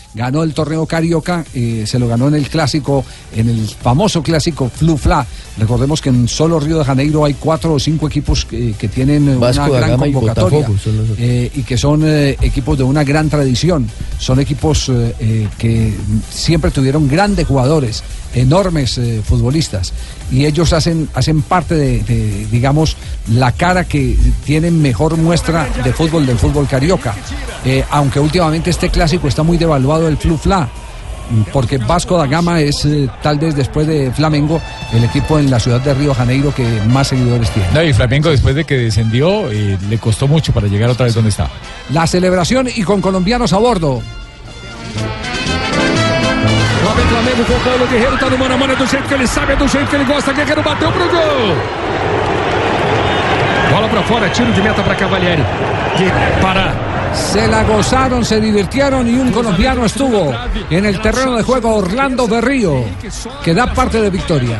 el torneo Carioca, eh, se lo ganó en el clásico, en el famoso clásico Flu Fla. Recordemos que en solo Río de Janeiro hay cuatro o cinco equipos que, que tienen eh,
Vasco
una gran
Gama
convocatoria
los
eh, y que son eh, equipos de una gran tradición. Son equipos eh, eh, que siempre tuvieron grandes jugadores, enormes eh, futbolistas. Y ellos hacen, hacen parte de, de, digamos, la cara que tienen mejor muestra de fútbol del fútbol carioca. Eh, aunque últimamente este clásico está muy devaluado el Flu Fla. Porque Vasco da Gama es eh, tal vez después de Flamengo el equipo en la ciudad de Río de Janeiro que más seguidores tiene.
No, y Flamengo después de que descendió, eh, le costó mucho para llegar otra vez donde está.
La celebración y con colombianos a bordo.
Flamengo com o Paulo Guerreiro, tá no mano a mano, é do jeito que ele sabe, é do jeito que ele gosta. Guerreiro bateu pro gol. Bola pra fora, tiro de meta pra Cavalieri. Que para.
Se la gozaron, se divirtieron y un colombiano estuvo en el terreno de juego Orlando Berrío, que da parte de victoria.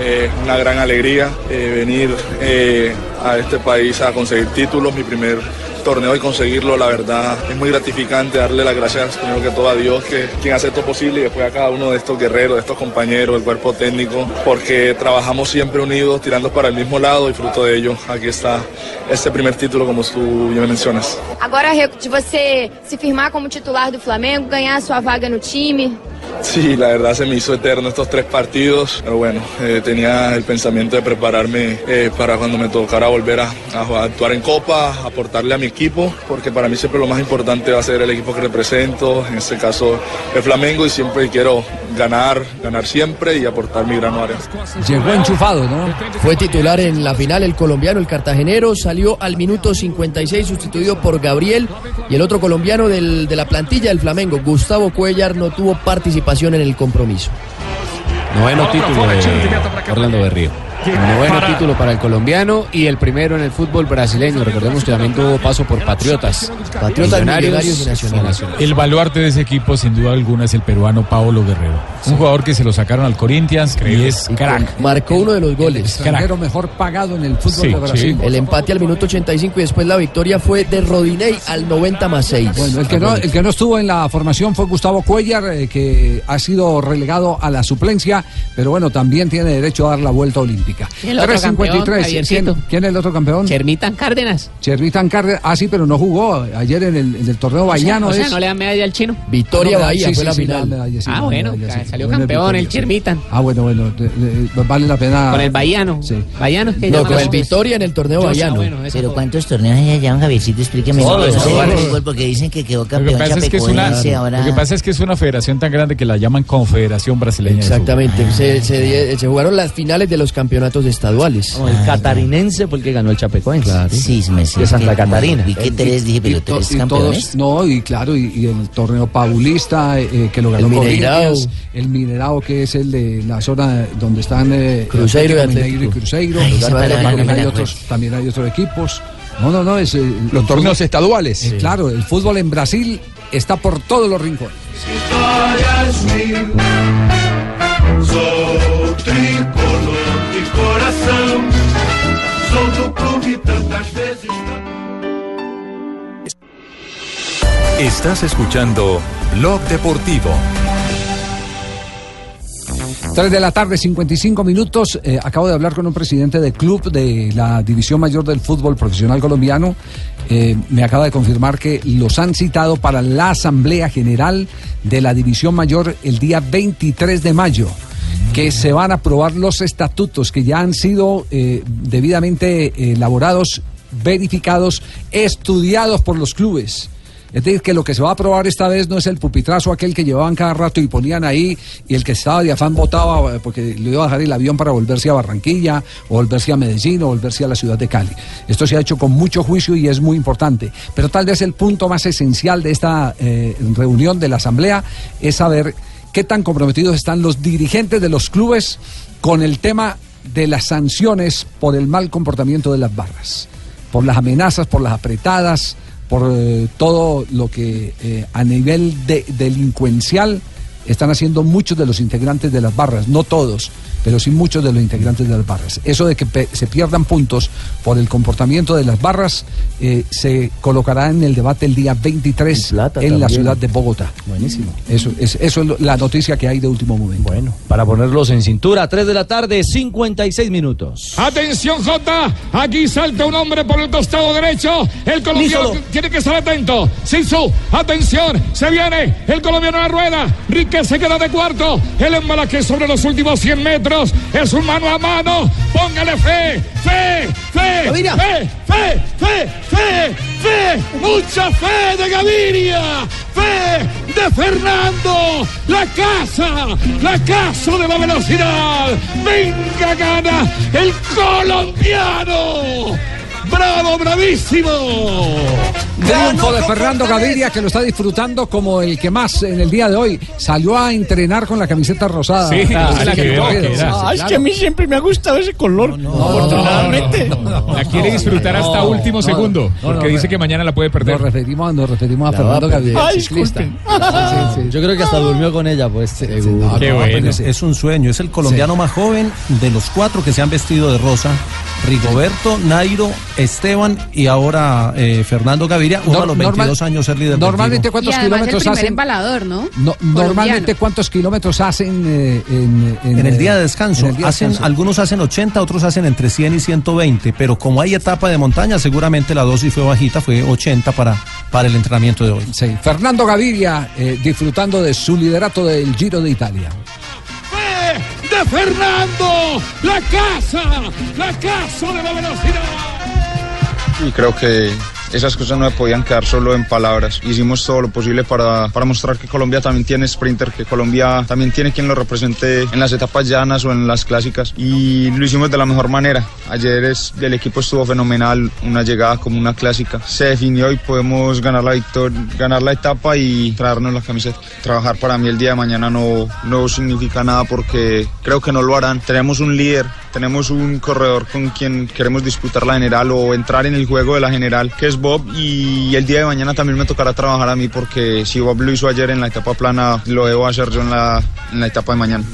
Eh, una gran alegría eh, venir eh, a este país a conseguir títulos, mi primer torneo y conseguirlo, la verdad es muy gratificante darle las gracias primero que todo a Dios, que quien hace esto posible y después a cada uno de estos guerreros, de estos compañeros, del cuerpo técnico, porque trabajamos siempre unidos, tirando para el mismo lado y fruto de ello, aquí está este primer título como tú bien mencionas.
Agora, Reco, de você se firmar como titular do Flamengo, ganhar sua vaga no time.
Sí, la verdad se me hizo eterno estos tres partidos, pero bueno, eh, tenía el pensamiento de prepararme eh, para cuando me tocara volver a, actuar en Copa, aportarle a mi equipo, porque para mí siempre lo más importante va a ser el equipo que represento, en este caso el Flamengo, y siempre quiero ganar, ganar siempre y aportar mi grano arena.
Llegó enchufado, ¿no?
Fue titular en la final el colombiano, el cartagenero, salió al minuto 56 sustituido por Gabriel y el otro colombiano del- de la plantilla del Flamengo, Gustavo Cuellar, no tuvo participación en el compromiso.
Noveno título de Orlando Berrío. Noveno título para el colombiano y el primero en el fútbol brasileño. Recordemos que también tuvo paso por Patriotas.
Patriotas,
Millonarios
y Nacional.
El baluarte de ese equipo, sin duda alguna, es el peruano Paolo Guerrero. Un jugador que se lo sacaron al Corinthians y es crack.
Marcó uno de los goles.
Extranjero mejor pagado en el fútbol de Brasil.
El empate al minuto 85 y después la victoria fue de Rodinei al 90 más 6.
Bueno, el que, no, el que no estuvo en la formación fue Gustavo Cuellar, eh, que ha sido relegado a la suplencia, pero bueno, también tiene derecho a dar la vuelta olímpica.
Y el otro campeón,
3.53.
Javiercito.
¿Quién, quién es el otro campeón?
Chermitan Cárdenas.
Chervitan Cárdenas. Ah, sí, pero no jugó ayer en el, en el torneo bahiano.
o sea,
es-
no le dan medalla al chino.
Victoria
Ah, no,
Bahía
sí,
fue
sí,
la
sí,
final.
la medalla, sí,
ah,
la
bueno,
medalla, sí.
salió campeón
victoria,
el
sí.
Chermitan.
Ah, bueno, bueno, de- de- vale la pena.
Con el Bahiano.
Sí.
Bahiano, que
No, con el Victoria en el torneo
Yo- ah,
Bahíano.
bueno, eso
Pero. ¿cuántos torneos hay allá, Javiercito? Explíqueme. Porque dicen que quedó
Lo que,
campeón
pasa es que es una,
chapecoense, ahora...
lo que pasa es que es una federación tan grande que la llaman Confederación Brasileña.
Exactamente, die- se jugaron las finales de los campeonatos. Campeonatos estaduales.
No, el catarinense fue el que ganó el Chapecoense.
Cisme, sí,
De Santa Catarina.
vi que tres, dije, pero
Y
tres
y
campeones.
todos, no, y claro, y, y el torneo pabulista eh, que lo ganó
El Mineirao.
Corinthians, el Minerao que es el de la zona donde están eh,
Cruzeiro y
Atlético y
Atlético.
Cruzeiro.
Ay, esa
también,
me
hay otros, también hay otros equipos. No, no, no, es eh,
Los
el
torneos
fútbol-
estaduales.
eh, Claro, el fútbol en Brasil está por todos los rincones.
Coração, sou do clube tantas vezes.
Estás escuchando Blog Deportivo.
3 de la tarde, 55 minutos. Eh, acabo de hablar con un presidente del club de la División Mayor del Fútbol Profesional Colombiano. Eh, me acaba de confirmar que los han citado para la Asamblea General de la División Mayor el día 23 de mayo. Que se van a aprobar los estatutos que ya han sido eh, debidamente eh, elaborados, verificados, estudiados por los clubes. Es decir, que lo que se va a aprobar esta vez no es el pupitrazo aquel que llevaban cada rato y ponían ahí y el que estaba de afán votaba eh, porque le iba a dejar el avión para volverse a Barranquilla o volverse a Medellín o volverse a la ciudad de Cali. Esto se ha hecho con mucho juicio y es muy importante. Pero tal vez el punto más esencial de esta reunión de la Asamblea es saber qué tan comprometidos están los dirigentes de los clubes con el tema de las sanciones por el mal comportamiento de las barras, por las amenazas, por las apretadas, por eh, todo lo que eh, a nivel de- delincuencial están haciendo muchos de los integrantes de las barras, no todos, pero sí muchos de los integrantes de las barras. Eso de que pe- se pierdan puntos por el comportamiento de las barras eh, se colocará en el debate el día 23 en la ciudad de Bogotá.
Buenísimo.
Eso es, eso es lo- la noticia que hay de último momento.
Bueno, para ponerlos en cintura, 3 de la tarde, 56 minutos.
Atención, Jota. Aquí salta un hombre por el costado derecho. El colombiano tiene que estar atento. Sisu, atención. Se viene el colombiano a la rueda. Riquez se queda de cuarto. El embalaje sobre los últimos 100 metros. Es un mano a mano. Póngale fe, fe, fe,
Gaviria.
fe, fe, fe, fe, fe. Mucha fe de Gaviria. Fe de Fernando. La casa, la casa de la velocidad. Venga, gana el colombiano. Bravo, bravísimo.
Triunfo de Fernando Gaviria que lo está disfrutando como el que más en el día de hoy salió a entrenar con la camiseta rosada.
Sí,
Ah,
esa la que veo que era.
Ah, es que a mí siempre me ha gustado ese color. Afortunadamente.
La quiere disfrutar hasta
no,
último
no,
segundo.
no,
porque
no,
dice que mañana la puede perder.
Nos referimos, nos referimos a
La
Fernando. Gaviria.
Ay,
ciclista.
Yo creo que hasta durmió con ella, pues.
No,
Qué
no,
bueno.
pero
Es, es un sueño, es el colombiano más joven de los cuatro que se han vestido de rosa. Rigoberto, Nairo, Esteban y ahora eh, Fernando Gaviria, uno
Nor-
a los
normal-
22 años ser líder
Normalmente cuántos
y el
kilómetros
primer
hacen
embalador, ¿no?
No, normalmente cuántos kilómetros hacen eh, en,
En el día de
eh,
descanso,
en el día de
hacen,
descanso?
algunos hacen 80, otros hacen entre 100 y 120, pero como hay etapa de montaña, seguramente la dosis fue bajita, fue 80 para, para el entrenamiento de hoy.
Sí, Fernando Gaviria eh, disfrutando de su liderato del Giro de Italia.
De Fernando. La casa, la casa de la velocidad.
Y creo que esas cosas no me podían quedar solo en palabras. Hicimos todo lo posible para, para mostrar que Colombia también tiene sprinter, que Colombia también tiene quien lo represente en las etapas llanas o en las clásicas. Y lo hicimos de la mejor manera. Ayer es, el equipo estuvo fenomenal, una llegada como una clásica. Se definió y podemos ganar la victoria, ganar la etapa y traernos la camiseta. Trabajar para mí el día de mañana no, no significa nada porque creo que no lo harán. Tenemos un líder, tenemos un corredor con quien queremos disputar la general o entrar en el juego de la general, que es Bob. Y el día de mañana también me tocará trabajar a mí porque si Bob lo hizo ayer en la etapa plana, lo debo hacer yo en la, en la etapa de mañana.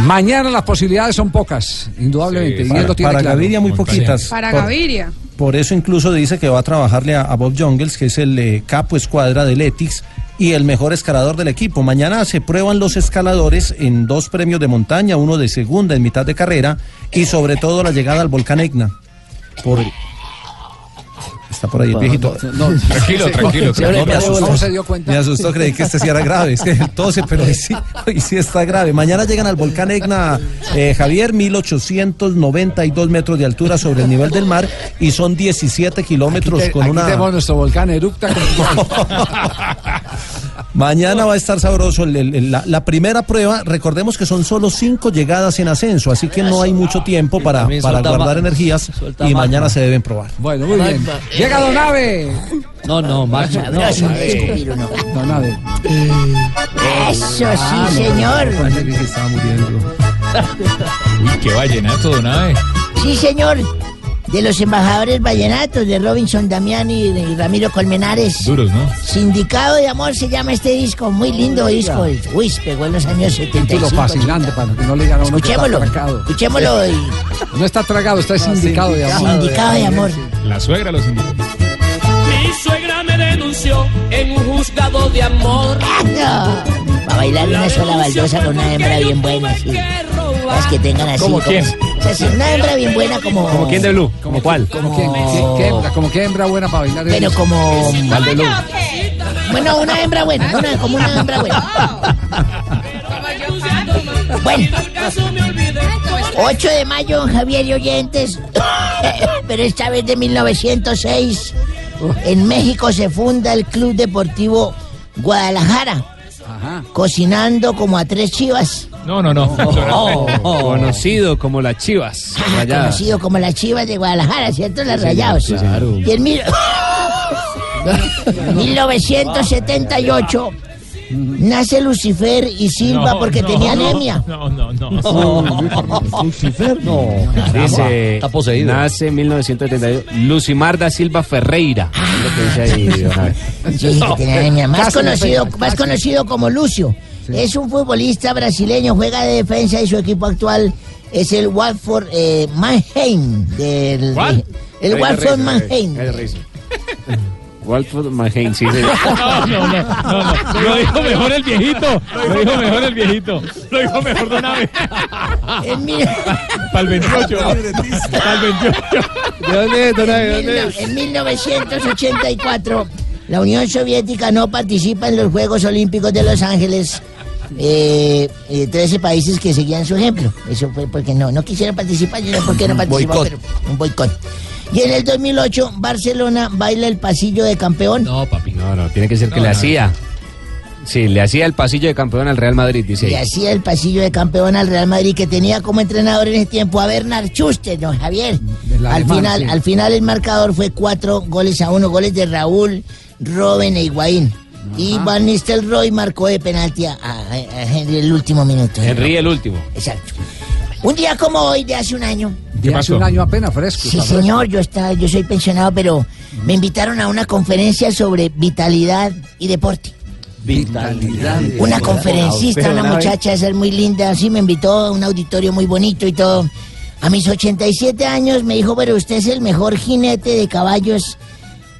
Mañana las posibilidades son pocas, indudablemente.
Para,
lo tiene
para
claro.
Gaviria muy poquitas.
Para
Por-
Gaviria.
Por eso incluso dice que va a trabajarle a, a Bob Jungels, que es el eh, capo escuadra del Etix y el mejor escalador del equipo. Mañana se prueban los escaladores en dos premios de montaña, uno de segunda en mitad de carrera y sobre todo la llegada al volcán Etna. Por... Está por ahí el viejito.
No, no,
Tranquilo, tranquilo,
No, me asustó.
¿Cómo se dio cuenta?
Me asustó, creí que este sí era grave. Es que el tose, pero hoy sí, hoy sí está grave. Mañana llegan al volcán Etna, eh, Javier, 1892 metros de altura sobre el nivel del mar y son 17 kilómetros
Aquí te-
con
aquí
una.
tenemos nuestro volcán eructa. con-
Mañana va a estar sabroso el- el- el- la, la primera prueba. Recordemos que son solo cinco llegadas en ascenso, así que no hay mucho tiempo para, para guardar energías y
magma.
mañana se deben probar.
Bueno, muy bien. Llega Don Ave.
No, no.
Sabroso,
no.
Don Ave.
Eso sí, señor.
Uy, qué vallenato, don Abe.
Sí, señor. De los embajadores vallenatos de Robinson Damián y, y Ramiro Colmenares.
Duros, ¿no?
Sindicado de Amor se llama este disco, muy lindo disco. Uy, pegó en los años 75.
Título fascinante para que no le digan a uno que está
Escuchémoslo, escuchémoslo y-
No está tragado, está sindicado de amor.
Sindicado de amor.
La suegra los indicó.
Mi suegra me denunció en un juzgado de amor.
Para bailar una sola baldosa con una hembra bien buena, sí. Las que tengan así.
¿Cómo quién?
O sea, una hembra bien buena como...
¿Como quién de Blue? ¿Como cuál?
¿Como quién? ¿Qué, qué hembra? ¿Como qué hembra buena para bailar?
Pero como...
¿Cuál de Blue?
Bueno, una hembra buena, una, como una hembra buena. Bueno, 8 de mayo, Javier y oyentes, pero esta vez de 1906, en México se funda el Club Deportivo Guadalajara, cocinando como a tres chivas.
No, no, no.
Conocido como las Chivas. Rayadas.
Conocido como las chivas de Guadalajara, ¿cierto? Las
Sí,
rayados.
claro.
Y en mil- 1978 nace Lucifer y Silva
No,
porque
no,
tenía
no,
anemia.
No, no, no.
Lucifer, no. Dice,
Está poseído.
Nace en 1972. Lucimar da Silva Ferreira. Es lo que dice ahí, don Abe.
Sí, que tenía anemia. Más conocido, más conocido como Lucio. Es un futbolista brasileño, juega de defensa y su equipo actual es el Watford eh, Mannheim. Del,
¿Cuál?
El
Ahí
Watford
risa,
Mannheim.
Walford Mahain, sí.
No, no, no, no, no. Lo dijo mejor el viejito. Lo dijo mejor el viejito. Lo dijo mejor Don
mil-
Para el 28. Para el 28.
¿De dónde es, don
en
dónde
mil-
es?
en 1984, la Unión Soviética no participa en los Juegos Olímpicos de Los Ángeles. Eh, eh, 13 países que seguían su ejemplo. Eso fue porque no, no quisieron participar, yo no sé por qué no participaron, un boicot. Y en el 2008, Barcelona baila el pasillo de campeón.
No, papi. No, no, tiene que ser que
No,
le
no.
hacía. Sí, le hacía el pasillo de campeón al Real Madrid, dice
Y
ahí.
hacía el pasillo de campeón al Real Madrid que tenía como entrenador en ese tiempo a Bernard Schuster, don Javier. Al
alemán,
final,
sí.
al final el marcador fue cuatro goles a uno, goles de Raúl, Robben e Higuaín. Y Van Nistelrooy marcó de penalti a, Henry el último minuto.
Henry el último.
Exacto. Un día como hoy, de hace un año.
De hace un año apenas fresco.
Sí, señor, yo, está, yo soy pensionado, pero me invitaron a una conferencia sobre vitalidad y deporte.
Vitalidad.
Una conferencista, una muchacha de ser muy linda, sí me invitó a un auditorio muy bonito y todo. A mis 87 años me dijo, pero usted es el mejor jinete de caballos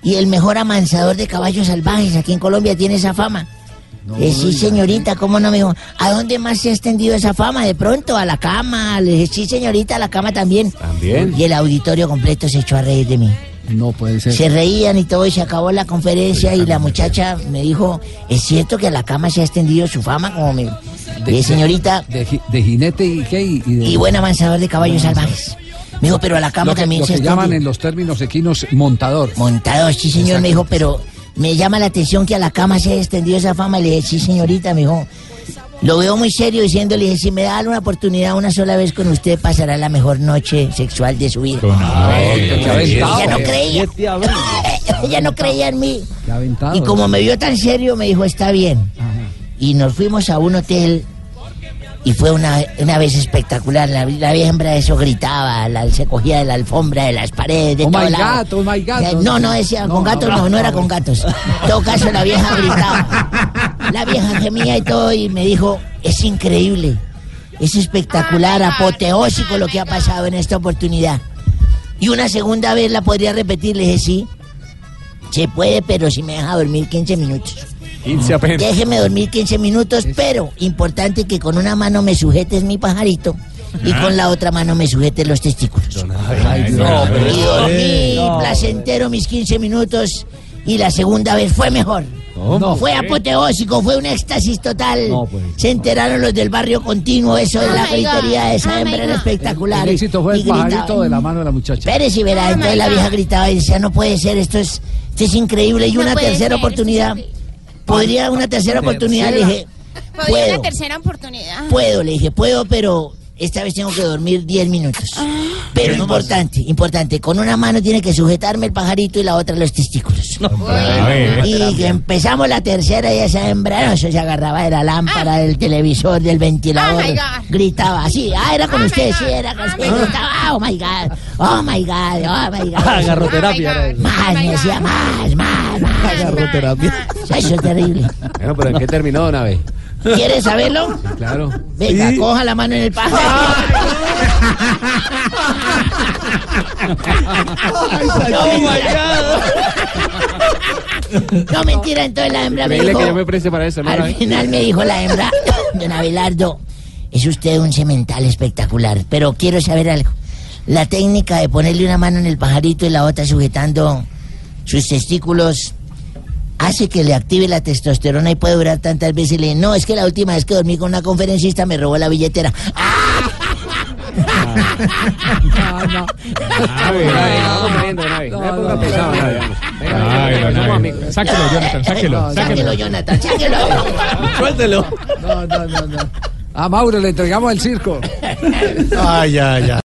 y el mejor amansador de caballos salvajes. Aquí en Colombia tiene esa fama. Eh, sí, señorita, ¿cómo no me dijo? ¿A dónde más se ha extendido esa fama? De pronto, a la cama. Le dije, sí, señorita, a la cama también.
También.
Y el auditorio completo se echó a reír de mí.
No puede ser.
Se reían y todo y se acabó la conferencia y la muchacha me dijo, ¿es cierto que a la cama se ha extendido su fama? Como me...
De-
Eh, señorita,
De, ji- de jinete y qué? Y, y de-
y buen avanzador de caballos salvajes. Me dijo, pero a la cama
lo que,
también
lo
se
que llaman en los términos equinos montador.
Montador, sí señor, me dijo, pero me llama la atención que a la cama se ha extendido esa fama. Le dije, sí señorita, me dijo, lo veo muy serio diciéndole, dije, si me da una oportunidad una sola vez con usted, pasará la mejor noche sexual de su vida. Ella no creía. Ella no creía en mí. Y como me vio tan serio, me dijo, está bien. Y nos fuimos a un hotel y fue una, una vez espectacular. La, la vieja hembra eso gritaba, la- se cogía de la alfombra, de las paredes, de
Oh
todo
my
lado.
God, oh my God.
Eh, No, no decía, con gatos no, no era con gatos. En todo caso, la vieja gritaba. La vieja gemía y todo y me dijo, es increíble, es espectacular, apoteósico lo que ha pasado en esta oportunidad. Y una segunda vez la podría repetir, le dije, sí, se puede, pero si me deja dormir 15 minutos.
15 apenas.
Déjeme dormir 15 minutos, pero importante que con una mano me sujetes mi pajarito y
Ah.
con la otra mano me sujetes los testículos.
no,
y dormí
No.
placentero mis 15 minutos y la segunda vez fue mejor.
No.
Fue apoteósico, fue un éxtasis total.
No, pues.
Se enteraron los del barrio continuo, eso de
Oh
la
my
gritería de esa
Oh my
hembra era espectacular.
El éxito fue
Y
el pajarito de la mano de la muchacha.
Espérese y verá,
Oh,
entonces la vieja gritaba y decía, no puede ser, esto es, esto es increíble. Y
No
una tercera
ser, esto es
oportunidad, ¿podría una tercera oportunidad? Le dije,
Podría
puedo,
una tercera oportunidad.
puedo, le dije, puedo, pero esta vez tengo que dormir 10 minutos. Pero importante, importante, con una mano tiene que sujetarme el pajarito y la otra los testículos. Y que empezamos la tercera y esa hembra, no, eso se agarraba de la lámpara, del televisor, del ventilador,
Oh
gritaba así, ah, era con usted, sí, era con usted, gritaba, oh my God, oh my God, oh my God.
Agarroterapia era eso.
Más, me decía, más, más, más.
Agarroterapia.
Eso es terrible.
Bueno, pero ¿en qué terminó, don Abe?
¿Quieres saberlo?
Claro.
Venga, coja la mano en el pájaro. No, mentira, entonces la hembra me dijo...
que yo me preste para eso, ¿no?
Al final me dijo la hembra, don Abelardo, es usted un semental espectacular, pero quiero saber algo. La técnica de ponerle una mano en el pajarito y la otra sujetando sus testículos hace que le active la testosterona y puede durar tantas veces. Le no, es que la última vez que dormí con una conferencista me robó la billetera.
No amigos.
Sáquelo, Jonathan, sáquelo,
Sáquelo, Jonathan, sáquelo.
Suéltelo. No, no, no, no. A Mauro le entregamos el circo.
Ay, ay, ay.